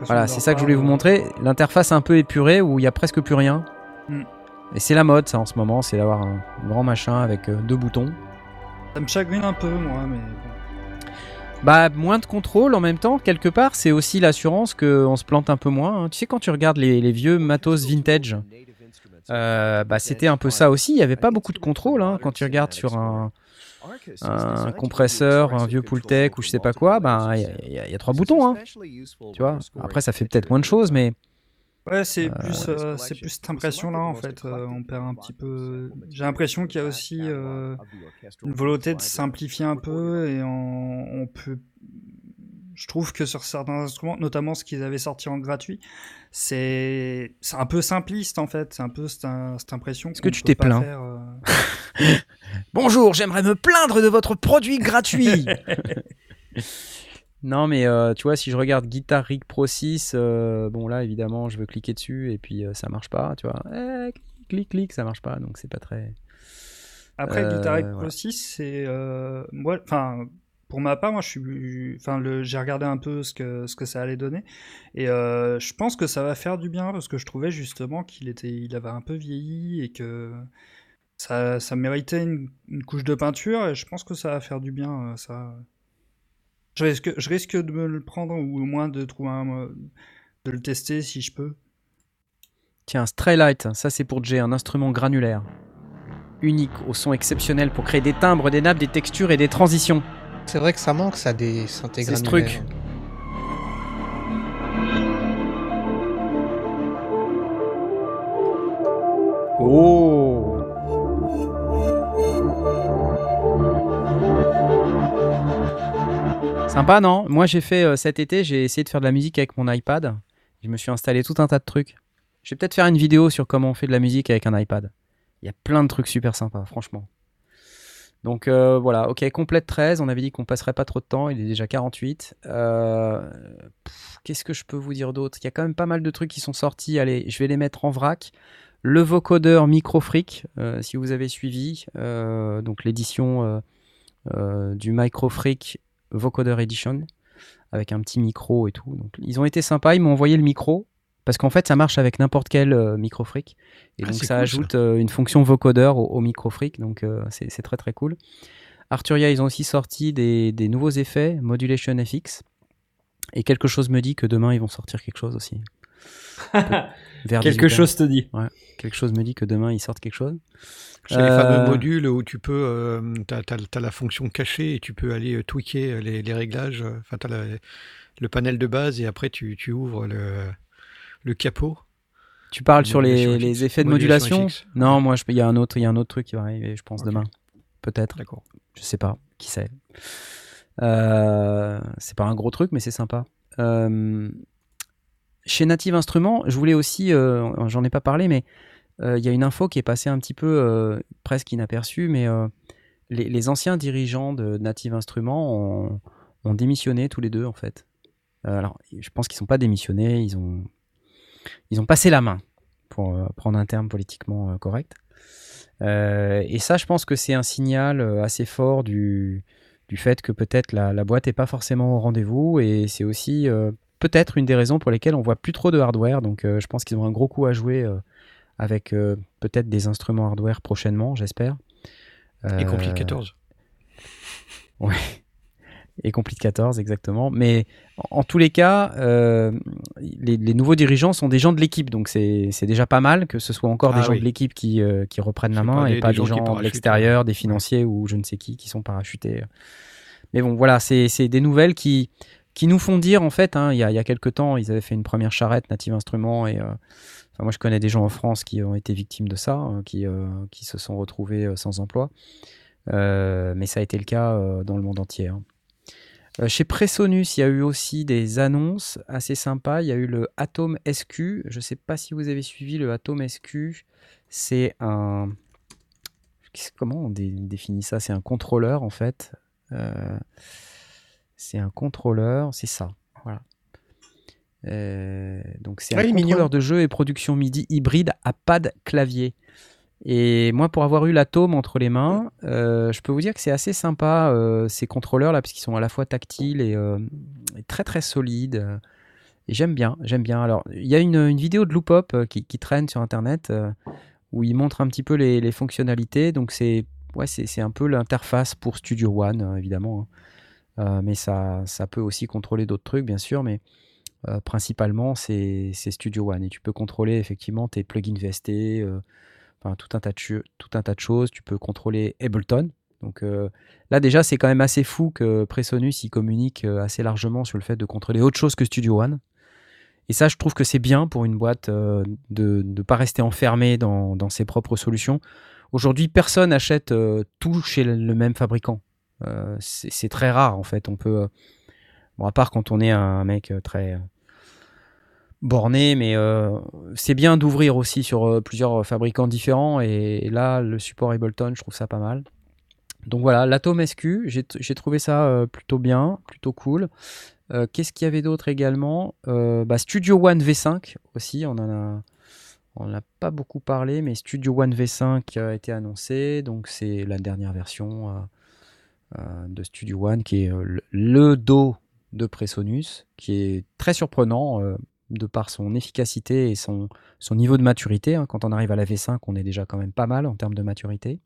Voilà, c'est ça que je voulais vous montrer. L'interface un peu épurée où il y a presque plus rien. Mm. Et c'est la mode, ça, en ce moment, c'est d'avoir un grand machin avec deux boutons. Ça me chagrine un peu, moi, mais. Bah, moins de contrôle en même temps, quelque part, c'est aussi l'assurance qu'on se plante un peu moins. hein. Tu sais, quand tu regardes les, les vieux matos vintage, euh, bah, c'était un peu ça aussi. Il n'y avait pas beaucoup de contrôle hein. quand tu regardes sur un, un compresseur, un vieux Pultec ou je sais pas quoi. Bah, il y, a- y y trois boutons. Hein. Tu vois Après, ça fait peut-être moins de choses, mais Ouais, c'est plus, euh, c'est plus cette impression-là, en fait. euh, on perd un petit peu. J'ai l'impression qu'il y a aussi euh, une volonté de simplifier un peu et on, on peut. Je trouve que sur certains instruments, notamment ce qu'ils avaient sorti en gratuit, c'est un peu simpliste en fait. C'est un peu cette, cette impression. Est-ce que tu t'es plaint euh, <laughs> Bonjour, j'aimerais me plaindre de votre produit gratuit. <laughs> non, mais euh, tu vois, si je regarde Guitar Rig Pro 6, euh, bon là, évidemment, je veux cliquer dessus et puis ça marche pas, tu vois. Eh, clic, clic, ça marche pas, donc c'est pas très. Après, Guitar Hero Pro voilà. 6, c'est. moi, enfin. Pour ma part, moi, j'ai regardé un peu ce que ça allait donner, et euh, je pense que ça va faire du bien parce que je trouvais justement qu'il avait un peu vieilli et que ça, méritait une, couche de peinture, et je pense que ça va faire du bien. euh, je risque, de me le prendre ou au moins de le tester si je peux. Tiens, Straylight, ça c'est pour Jay, un instrument granulaire. Unique, au son exceptionnel pour créer des timbres, des nappes, des textures et des transitions. C'est vrai que ça manque, ça, des C'est ce truc. Oh Sympa, non? Moi, j'ai fait euh, cet été, j'ai essayé de faire de la musique avec mon iPad. Je me suis installé tout un tas de trucs. Je vais peut-être faire une vidéo sur comment on fait de la musique avec un iPad. Il y a plein de trucs super sympas, franchement. Donc euh, voilà, ok, complète 13. On avait dit qu'on passerait pas trop de temps. Il est déjà 48. Euh, Qu'est-ce que je peux vous dire d'autre? Il y a quand même pas mal de trucs qui sont sortis. Allez, je vais les mettre en vrac. Le vocodeur Microfreak, euh, si vous avez suivi, euh, donc l'édition euh, du Microfreak Vocoder Edition, avec un petit micro et tout. Donc, ils ont été sympas, ils m'ont envoyé le micro, parce qu'en fait ça marche avec n'importe quel euh, Microfreak. Et Ah, donc ça cool, ajoute euh, une fonction vocodeur au, au Microfreak, donc euh, c'est très très cool. Arturia, ils ont aussi sorti des, des nouveaux effets, Modulation FX, et quelque chose me dit que demain ils vont sortir quelque chose aussi. <laughs> vers Quelque 18h. chose te dit. Ouais, quelque chose me dit que demain ils sortent quelque chose. C'est les Euh, fameux modules où tu peux, euh, t'as, t'as- t'as la fonction cachée et tu peux aller euh, tweaker les, les réglages. euh, Enfin, t'as la- le panel de base et après tu, tu ouvres le, le capot. Tu parles sur les, effets de Modulation. Non, moi il y a un autre, il y a un autre truc qui va arriver, je pense demain, peut-être. D'accord. Je sais pas, qui sait. Euh, c'est pas un gros truc, mais c'est sympa. Euh, chez Native Instruments, je voulais aussi, euh, j'en ai pas parlé, mais euh, il y a une info qui est passée un petit peu presque inaperçue, mais les, les anciens dirigeants de Native Instruments ont, ont démissionné tous les deux en fait. Alors, je pense qu'ils sont pas démissionnés, ils ont, ils ont passé la main pour euh, prendre un terme politiquement euh, correct. Euh, et ça, je pense que c'est un signal assez fort du, du fait que peut-être la, la boîte n'est pas forcément au rendez-vous. Et c'est aussi euh, peut-être une des raisons pour lesquelles on voit plus trop de hardware. Donc euh, je pense qu'ils ont un gros coup à jouer avec peut-être des instruments hardware prochainement, j'espère. Et Complete 14. Ouais. Et Complete 14, exactement. Mais en, en tous les cas, euh, les, les nouveaux dirigeants sont des gens de l'équipe. Donc c'est déjà pas mal que ce soit encore des Ah gens de l'équipe qui, euh, qui reprennent la main pas et pas des des gens de l'extérieur, des financiers ou je ne sais qui qui sont parachutés. Mais bon, voilà, c'est des nouvelles qui, qui nous font dire, en fait, hein, il y, a, il y a quelques temps, ils avaient fait une première charrette Native Instruments et. euh, enfin, moi, je connais des gens en France qui ont été victimes de ça, hein, qui, qui se sont retrouvés sans emploi. Mais ça a été le cas dans le monde entier. hein. Euh, chez Presonus, il y a eu aussi des annonces assez sympas. Il y a eu le Atom SQ. Je ne sais pas si vous avez suivi le Atom SQ. C'est un. Comment on dé- définit ça? C'est un contrôleur en fait. Euh, C'est un contrôleur, c'est ça. Voilà. Euh, donc c'est Ah, un mignon. contrôleur de jeu et production MIDI hybride à pad clavier. Et moi, pour avoir eu l'atome entre les mains, euh, je peux vous dire que c'est assez sympa euh, ces contrôleurs là, parce qu'ils sont à la fois tactiles et, euh, très très solides. Et j'aime bien, j'aime bien. Alors, il y a une, vidéo de Loopop qui, qui traîne sur internet où il montre un petit peu les, fonctionnalités. Donc c'est ouais, un peu l'interface pour Studio One, euh, évidemment. hein. Mais ça, ça peut aussi contrôler d'autres trucs, bien sûr. Mais principalement, c'est Studio One. Et tu peux contrôler effectivement tes plugins VST, tout, un tas de, choses. Tu peux contrôler Ableton. Donc euh, là, déjà, c'est quand même assez fou que Presonus il communique euh, assez largement sur le fait de contrôler autre chose que Studio One. Et ça, je trouve que c'est bien pour une boîte euh, de ne pas rester enfermé dans, ses propres solutions. Aujourd'hui, personne n'achète euh, tout chez le, même fabricant. C'est très rare, en fait. On peut, à part quand on est un mec très borné, mais euh, c'est bien d'ouvrir aussi sur euh, plusieurs fabricants différents. Et, là, le support Ableton, je trouve ça pas mal. Donc voilà, l'Atom SQ, j'ai trouvé ça euh, plutôt bien, plutôt cool. Euh, Qu'est-ce qu'il y avait d'autre également? Euh, bah, Studio One V5 aussi, on en a, on n'a pas beaucoup parlé, mais Studio One V5 a été annoncé, donc c'est la dernière version euh, euh, de Studio One qui est euh, le, dos de Presonus, qui est très surprenant euh, de par son efficacité et son, niveau de maturité. hein. Quand on arrive à la V5, on est déjà quand même pas mal en termes de maturité.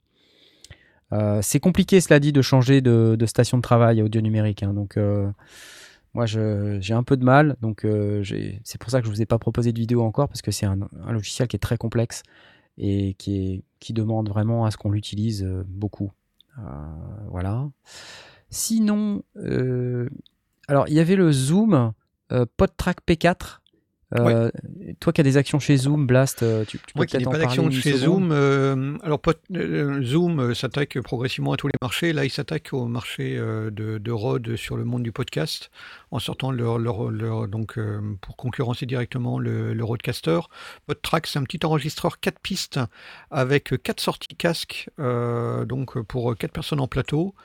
Euh, c'est compliqué, cela dit, de changer de, station de travail audio numérique. hein. donc, euh, moi, j'ai un peu de mal. Euh, c'est pour ça que je vous ai pas proposé de vidéo encore, parce que c'est un, logiciel qui est très complexe et qui, qui demande vraiment à ce qu'on l'utilise beaucoup. Voilà. Sinon, alors, il y avait le Zoom PodTrack P4. Euh, Toi qui as des actions chez Zoom, Blast, euh, tu, tu peux peut-être en pas parler chez seconde Zoom, euh, alors euh, Zoom s'attaque progressivement à tous les marchés. Là, il s'attaque au marché de, de Rode sur le monde du podcast en sortant leur, leur- leur- donc pour concurrencer directement le, le Rodecaster. PodTrack, c'est un petit enregistreur 4 pistes avec quatre sorties casque, donc pour quatre personnes en plateau.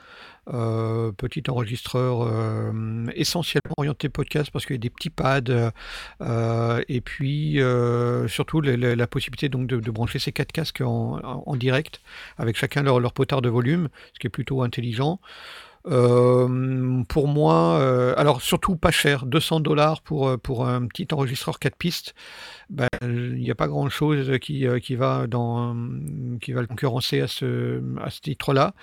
Euh, petit enregistreur euh, essentiellement orienté podcast parce qu'il y a des petits pads euh, et puis surtout la, possibilité donc de, brancher ces quatre casques en, direct avec chacun leur, potard de volume, ce qui est plutôt intelligent. Pour moi, alors surtout pas cher, 200 dollars pour, pour un petit enregistreur 4 pistes, ben, il n'y a pas grand-chose qui, euh, qui, va dans, qui va le concurrencer à ce, à ce titre-là.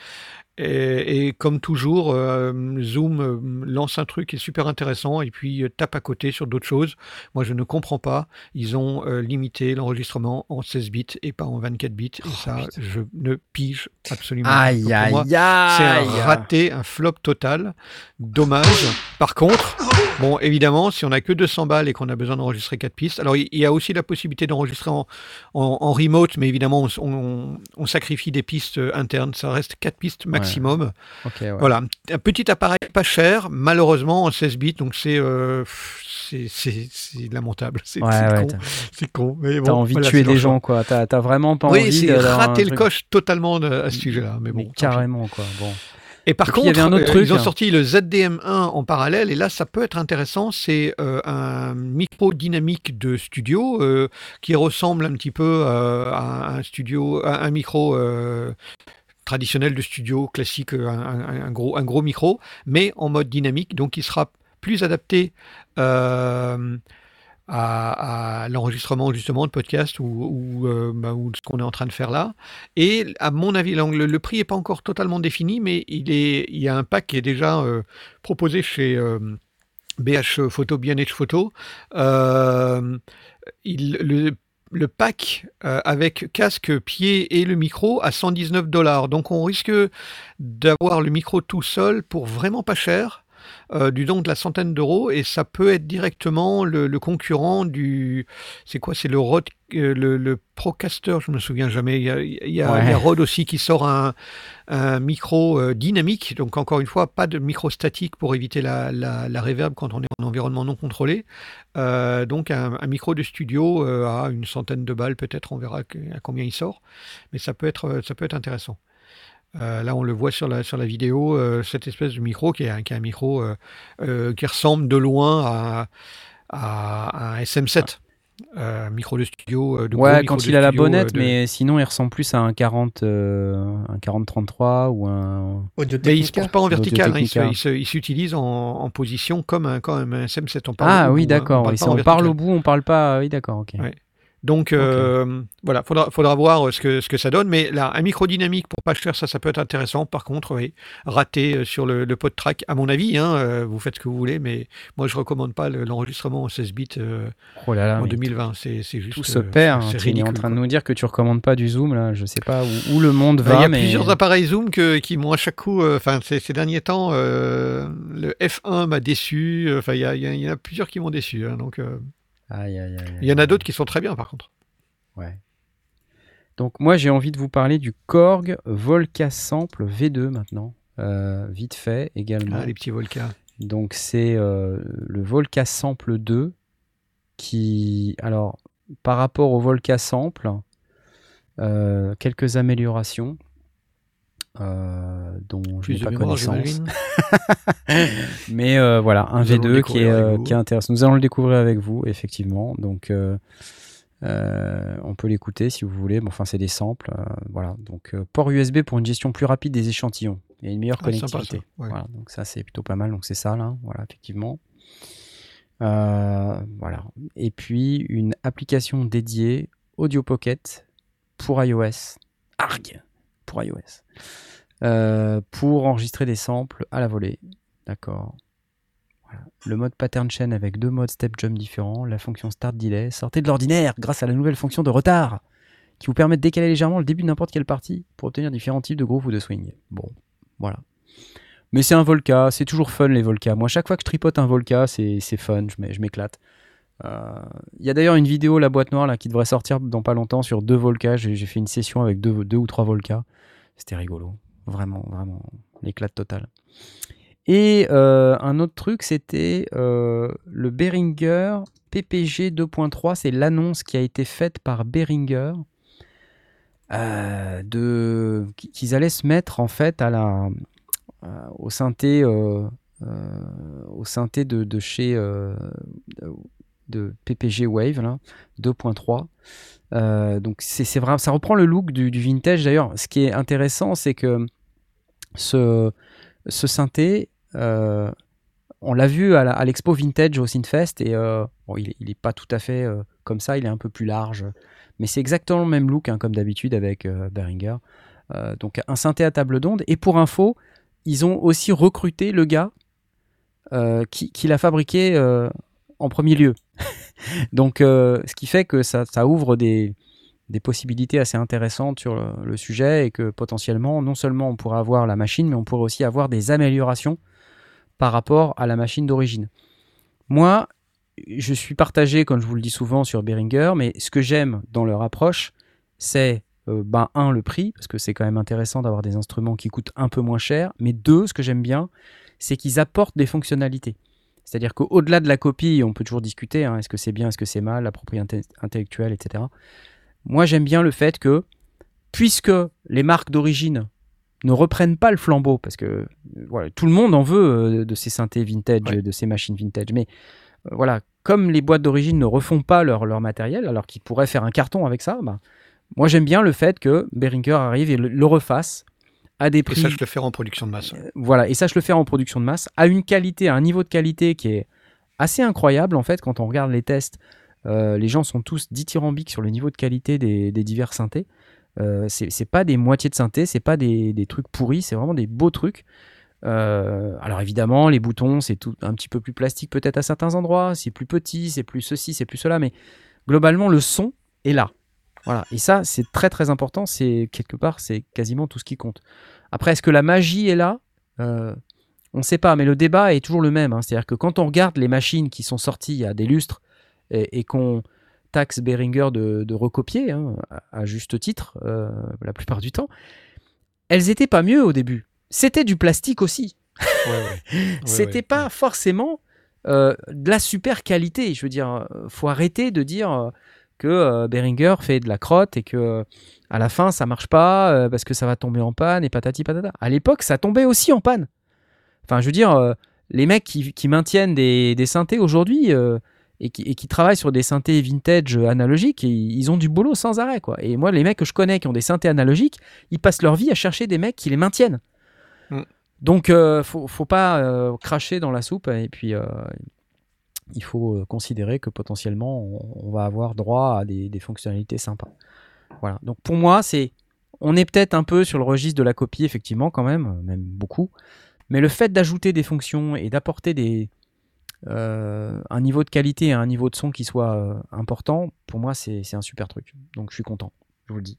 Et, et comme toujours, euh, Zoom euh, lance un truc qui est super intéressant et puis euh, tape à côté sur d'autres choses. Moi, je ne comprends pas. Ils ont euh, limité l'enregistrement en 16 bits et pas en 24 bits. Et ça, je ne pige absolument pas. Aïe, aïe, c'est un raté, un flop total. Dommage. Par contre, bon, évidemment, si on a que 200 balles et qu'on a besoin d'enregistrer 4 pistes, alors il il y a aussi la possibilité d'enregistrer en, en, en remote, mais évidemment, on, on- on sacrifie des pistes internes. Ça reste 4 pistes maximum. Ouais. Voilà, un petit appareil pas cher, malheureusement en 16 bits, donc c'est euh, c'est- lamentable. <laughs> C'est Ouais, con. C'est con. mais T'as bon, envie voilà, de tuer des gens, quoi. T'as vraiment pas Oui, envie un rater le coche totalement de- à ce sujet-là. Mais bon, Mais carrément, quoi. Bon. Et par Et puis, il contre, y avait un autre euh, truc, ils ont hein. sorti le ZDM1 en parallèle, et là, ça peut être intéressant. C'est euh, un micro dynamique de studio euh, qui ressemble un petit peu à un studio, à un micro. traditionnel de studio classique, un, un- un gros, un gros micro, mais en mode dynamique, donc il sera plus adapté euh, à, l'enregistrement justement de podcast euh, bah, ou ce qu'on est en train de faire là. Et à mon avis, le, prix n'est pas encore totalement défini, mais il, y a un pack qui est déjà euh, proposé chez euh, BH Photo, BH Photo. Euh, il, le, pack euh, avec casque, pied et le micro à 119 dollars. Donc on risque d'avoir le micro tout seul pour vraiment pas cher. Euh, du don de la centaine d'euros et ça peut être directement le, le concurrent du c'est quoi c'est le Rode euh, le, le Procaster je me souviens jamais. Il y a, il y a- Ouais. il y a Rode aussi qui sort un, un micro euh, dynamique. Donc encore une fois pas de micro statique pour éviter la, la, la reverb quand on est en environnement non contrôlé. Euh, donc un, un micro de studio à une centaine de balles peut-être on verra à combien il sort. Mais ça peut être ça peut être intéressant euh, là, on le voit sur la, sur la vidéo, euh, cette espèce de micro qui est, un- qui est un micro euh, qui ressemble de loin à, à- à un SM7, euh, un micro de studio. de Ouais, quand il a la bonnette, de- mais sinon il ressemble plus à un 40, euh, un 40-33 ou un. Audio Mais il ne se pose pas en vertical, hein, il s'utilise en, en position comme un, comme un SM7. On parle Ah oui, hein, d'accord. si on parle au bout, on parle pas. Oui, d'accord, ok. Ouais. Donc euh, voilà, faudra, faudra voir euh, ce que, ce que ça donne. Mais là, un micro dynamique pour pas cher, ça, ça peut être intéressant. Par contre, oui, raté euh, sur le, le pod track, à mon avis, hein, vous faites ce que vous voulez, mais moi je recommande pas le- l'enregistrement en 16 bits euh, Oh là là, en mais 2020. C'est juste. Tout se euh, perd. c'est hein. Tu es en train de nous dire que tu recommandes pas du zoom là. Je sais pas où, où le monde Bah, va. Il y a mais... plusieurs appareils Zoom que- qui m'ont à chaque coup, enfin ces, ces derniers temps, le F1 m'a déçu. Enfin, il y, en a plusieurs qui m'ont déçu. hein, donc, euh, Aïe, aïe, aïe, aïe. il y en a d'autres qui sont très bien, par contre. Ouais. Donc moi j'ai envie de vous parler du Korg Volca Sample V2 maintenant, Euh, vite fait également. Ah, les petits Volca. Donc c'est euh, le Volca Sample 2 qui, alors par rapport au Volca Sample, euh, quelques améliorations euh, dont je n'ai pas connaissance. <laughs> Mais euh, voilà, un Nous allons le V2 qui est, euh, qui est intéressant. Nous allons le découvrir avec vous, effectivement. Donc, on peut l'écouter si vous voulez. Bon, enfin, c'est des samples. voilà. Donc, port USB pour une gestion plus rapide des échantillons et une meilleure Ah, sympa, connectivité. ça. Ouais. Voilà. Donc, ça, c'est plutôt pas mal. Donc, c'est ça, là. Voilà, effectivement. Voilà. Et puis, une application dédiée Audio Pocket pour iOS. ARG pour iOS. Euh, pour enregistrer des samples à la volée. D'accord. Le mode pattern chain avec deux modes step jump différents, la fonction start delay, sortez de l'ordinaire grâce à la nouvelle fonction de retard qui vous permet de décaler légèrement le début de n'importe quelle partie pour obtenir différents types de groove ou de swing. Bon, voilà. Mais c'est un Volca, c'est toujours fun les Volca. Moi, chaque fois que je tripote un Volca, c'est fun, je m'é- je m'éclate. Euh, Il y a d'ailleurs une vidéo, la boîte noire, là, qui devrait sortir dans pas longtemps sur deux Volca. J'ai fait une session avec deux, ou trois Volca. C'était rigolo. Vraiment, vraiment, l'éclate totale. Et euh, un autre truc, c'était euh, le Behringer PPG 2.3. C'est l'annonce qui a été faite par Behringer euh, qu'ils allaient se mettre en fait à la au synthé de, chez de PPG Wave là, 2.3. Euh, donc c'est c'est vrai, ça reprend le look du, du vintage d'ailleurs. Ce qui est intéressant, c'est que ce, ce synthé, euh, on l'a vu à l'expo vintage au Synfest et euh, il, il est pas tout à fait comme ça, il est un peu plus large, mais c'est exactement le même look hein, comme d'habitude avec Behringer. Donc un synthé à table d'onde. Et pour info, ils ont aussi recruté le gars qui, qui l'a fabriqué en premier lieu. <laughs> donc euh, ce qui fait que ça, ouvre des, possibilités assez intéressantes sur le, sujet et que potentiellement, non seulement on pourrait avoir la machine, mais on pourrait aussi avoir des améliorations par rapport à la machine d'origine. Moi, je suis partagé, comme je vous le dis souvent, sur Behringer, mais ce que j'aime dans leur approche, c'est, euh, ben, un, le prix, parce que c'est quand même intéressant d'avoir des instruments qui coûtent un peu moins cher, mais deux, ce que j'aime bien, c'est qu'ils apportent des fonctionnalités. C'est-à-dire qu'au-delà de la copie, on peut toujours discuter, hein, est-ce que c'est bien, est-ce que c'est mal, la propriété intellectuelle, etc. Moi, j'aime bien le fait que, puisque les marques d'origine ne reprennent pas le flambeau, parce que voilà, tout le monde en veut euh, de ces synthés vintage, de ces machines vintage, mais euh, voilà, comme les boîtes d'origine ne refont pas leur, leur matériel, alors qu'ils pourraient faire un carton avec ça, bah, moi j'aime bien le fait que Behringer arrive et le, le refasse à des Et prix ça, je le faire en production de masse. voilà, et ça, je le fais en production de masse, à une qualité, à un niveau de qualité qui est assez incroyable, en fait, quand on regarde les tests. euh, les gens sont tous dithyrambiques sur le niveau de qualité des, des divers synthés. Euh, c'est c'est pas des moitiés de synthé, c'est pas des, des trucs pourris, c'est vraiment des beaux trucs. Euh, alors évidemment, les boutons, c'est tout un petit peu plus plastique peut-être à certains endroits, c'est plus petit, c'est plus ceci, c'est plus cela, mais globalement, le son est là. Voilà. Et ça, c'est très très important. C'est quelque part, c'est quasiment tout ce qui compte. Après, est-ce que la magie est là? Euh, On ne sait pas, mais le débat est toujours le même. hein. C'est-à-dire que quand on regarde les machines qui sont sorties il y a des lustres et, et qu'on taxe Behringer de, de recopier, hein, à, à juste titre, euh, la plupart du temps, elles étaient pas mieux au début. C'était du plastique aussi. <laughs> C'était ouais, pas forcément euh, de la super qualité. Je veux dire, faut arrêter de dire que euh, Behringer fait de la crotte et que euh, à la fin ça marche pas euh, parce que ça va tomber en panne et patati patata. À l'époque, ça tombait aussi en panne. Enfin, je veux dire, les mecs qui, qui maintiennent des, des synthés aujourd'hui euh, et, qui, et qui travaillent sur des synthés vintage analogiques, ils, ils ont du boulot sans arrêt, quoi. Et moi, les mecs que je connais qui ont des synthés analogiques, ils passent leur vie à chercher des mecs qui les maintiennent. Mm. Donc, euh, faut, faut pas euh, cracher dans la soupe et puis il faut euh, considérer que potentiellement on, va avoir droit à des, fonctionnalités sympas. Voilà. Donc pour moi, c'est on est peut-être un peu sur le registre de la copie effectivement quand même, euh, même beaucoup. Mais le fait d'ajouter des fonctions et d'apporter des euh, un niveau de qualité et un niveau de son qui soit important, pour moi c'est un super truc. Donc je suis content, je vous le dis.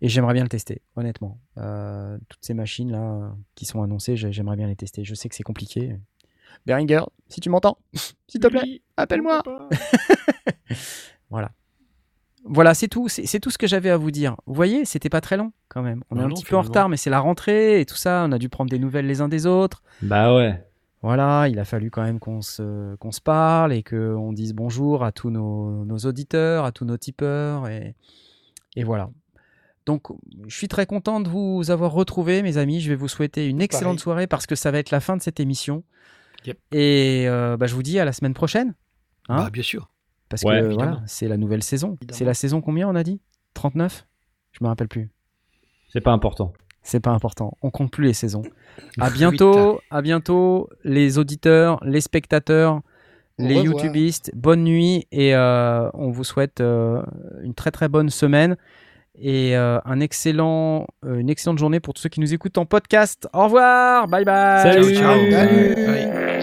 Et j'aimerais bien le tester, honnêtement. Toutes ces machines là qui sont annoncées, j'ai- j'aimerais bien les tester. Je sais que c'est compliqué. Beringer, si tu m'entends, <laughs> s'il te plaît, appelle-moi. <laughs> voilà. Voilà, c'est tout. C'est tout ce que j'avais à vous dire. Vous voyez, c'était pas très long quand même. On est un non, petit peu en retard, mais c'est la rentrée et tout ça. On a dû prendre des nouvelles les uns des autres. Bah ouais. Voilà, il a fallu quand même qu'on se, qu'on se parle et qu'on dise bonjour à tous nos, nos auditeurs, à tous nos tipeurs. Et, et voilà. Donc, je suis très content de vous avoir retrouvés, mes amis. Je vais vous souhaiter une excellente Pareil. soirée parce que ça va être la fin de cette émission. Yep. Et euh, bah, je vous dis à la semaine prochaine. Hein Bah, bien sûr. parce Ouais, que voilà, c'est la nouvelle saison. C'est la saison combien, on a dit? 39 Je me rappelle plus. C'est pas important. C'est pas important. On compte plus les saisons. <laughs> À bientôt, à bientôt, les auditeurs, les spectateurs, les youtubistes. Bonne nuit et euh, on vous souhaite euh, une très très bonne semaine et euh, un excellent, euh, une excellente journée pour tous ceux qui nous écoutent en podcast. Au revoir, bye bye. Salut. Ciao. Salut.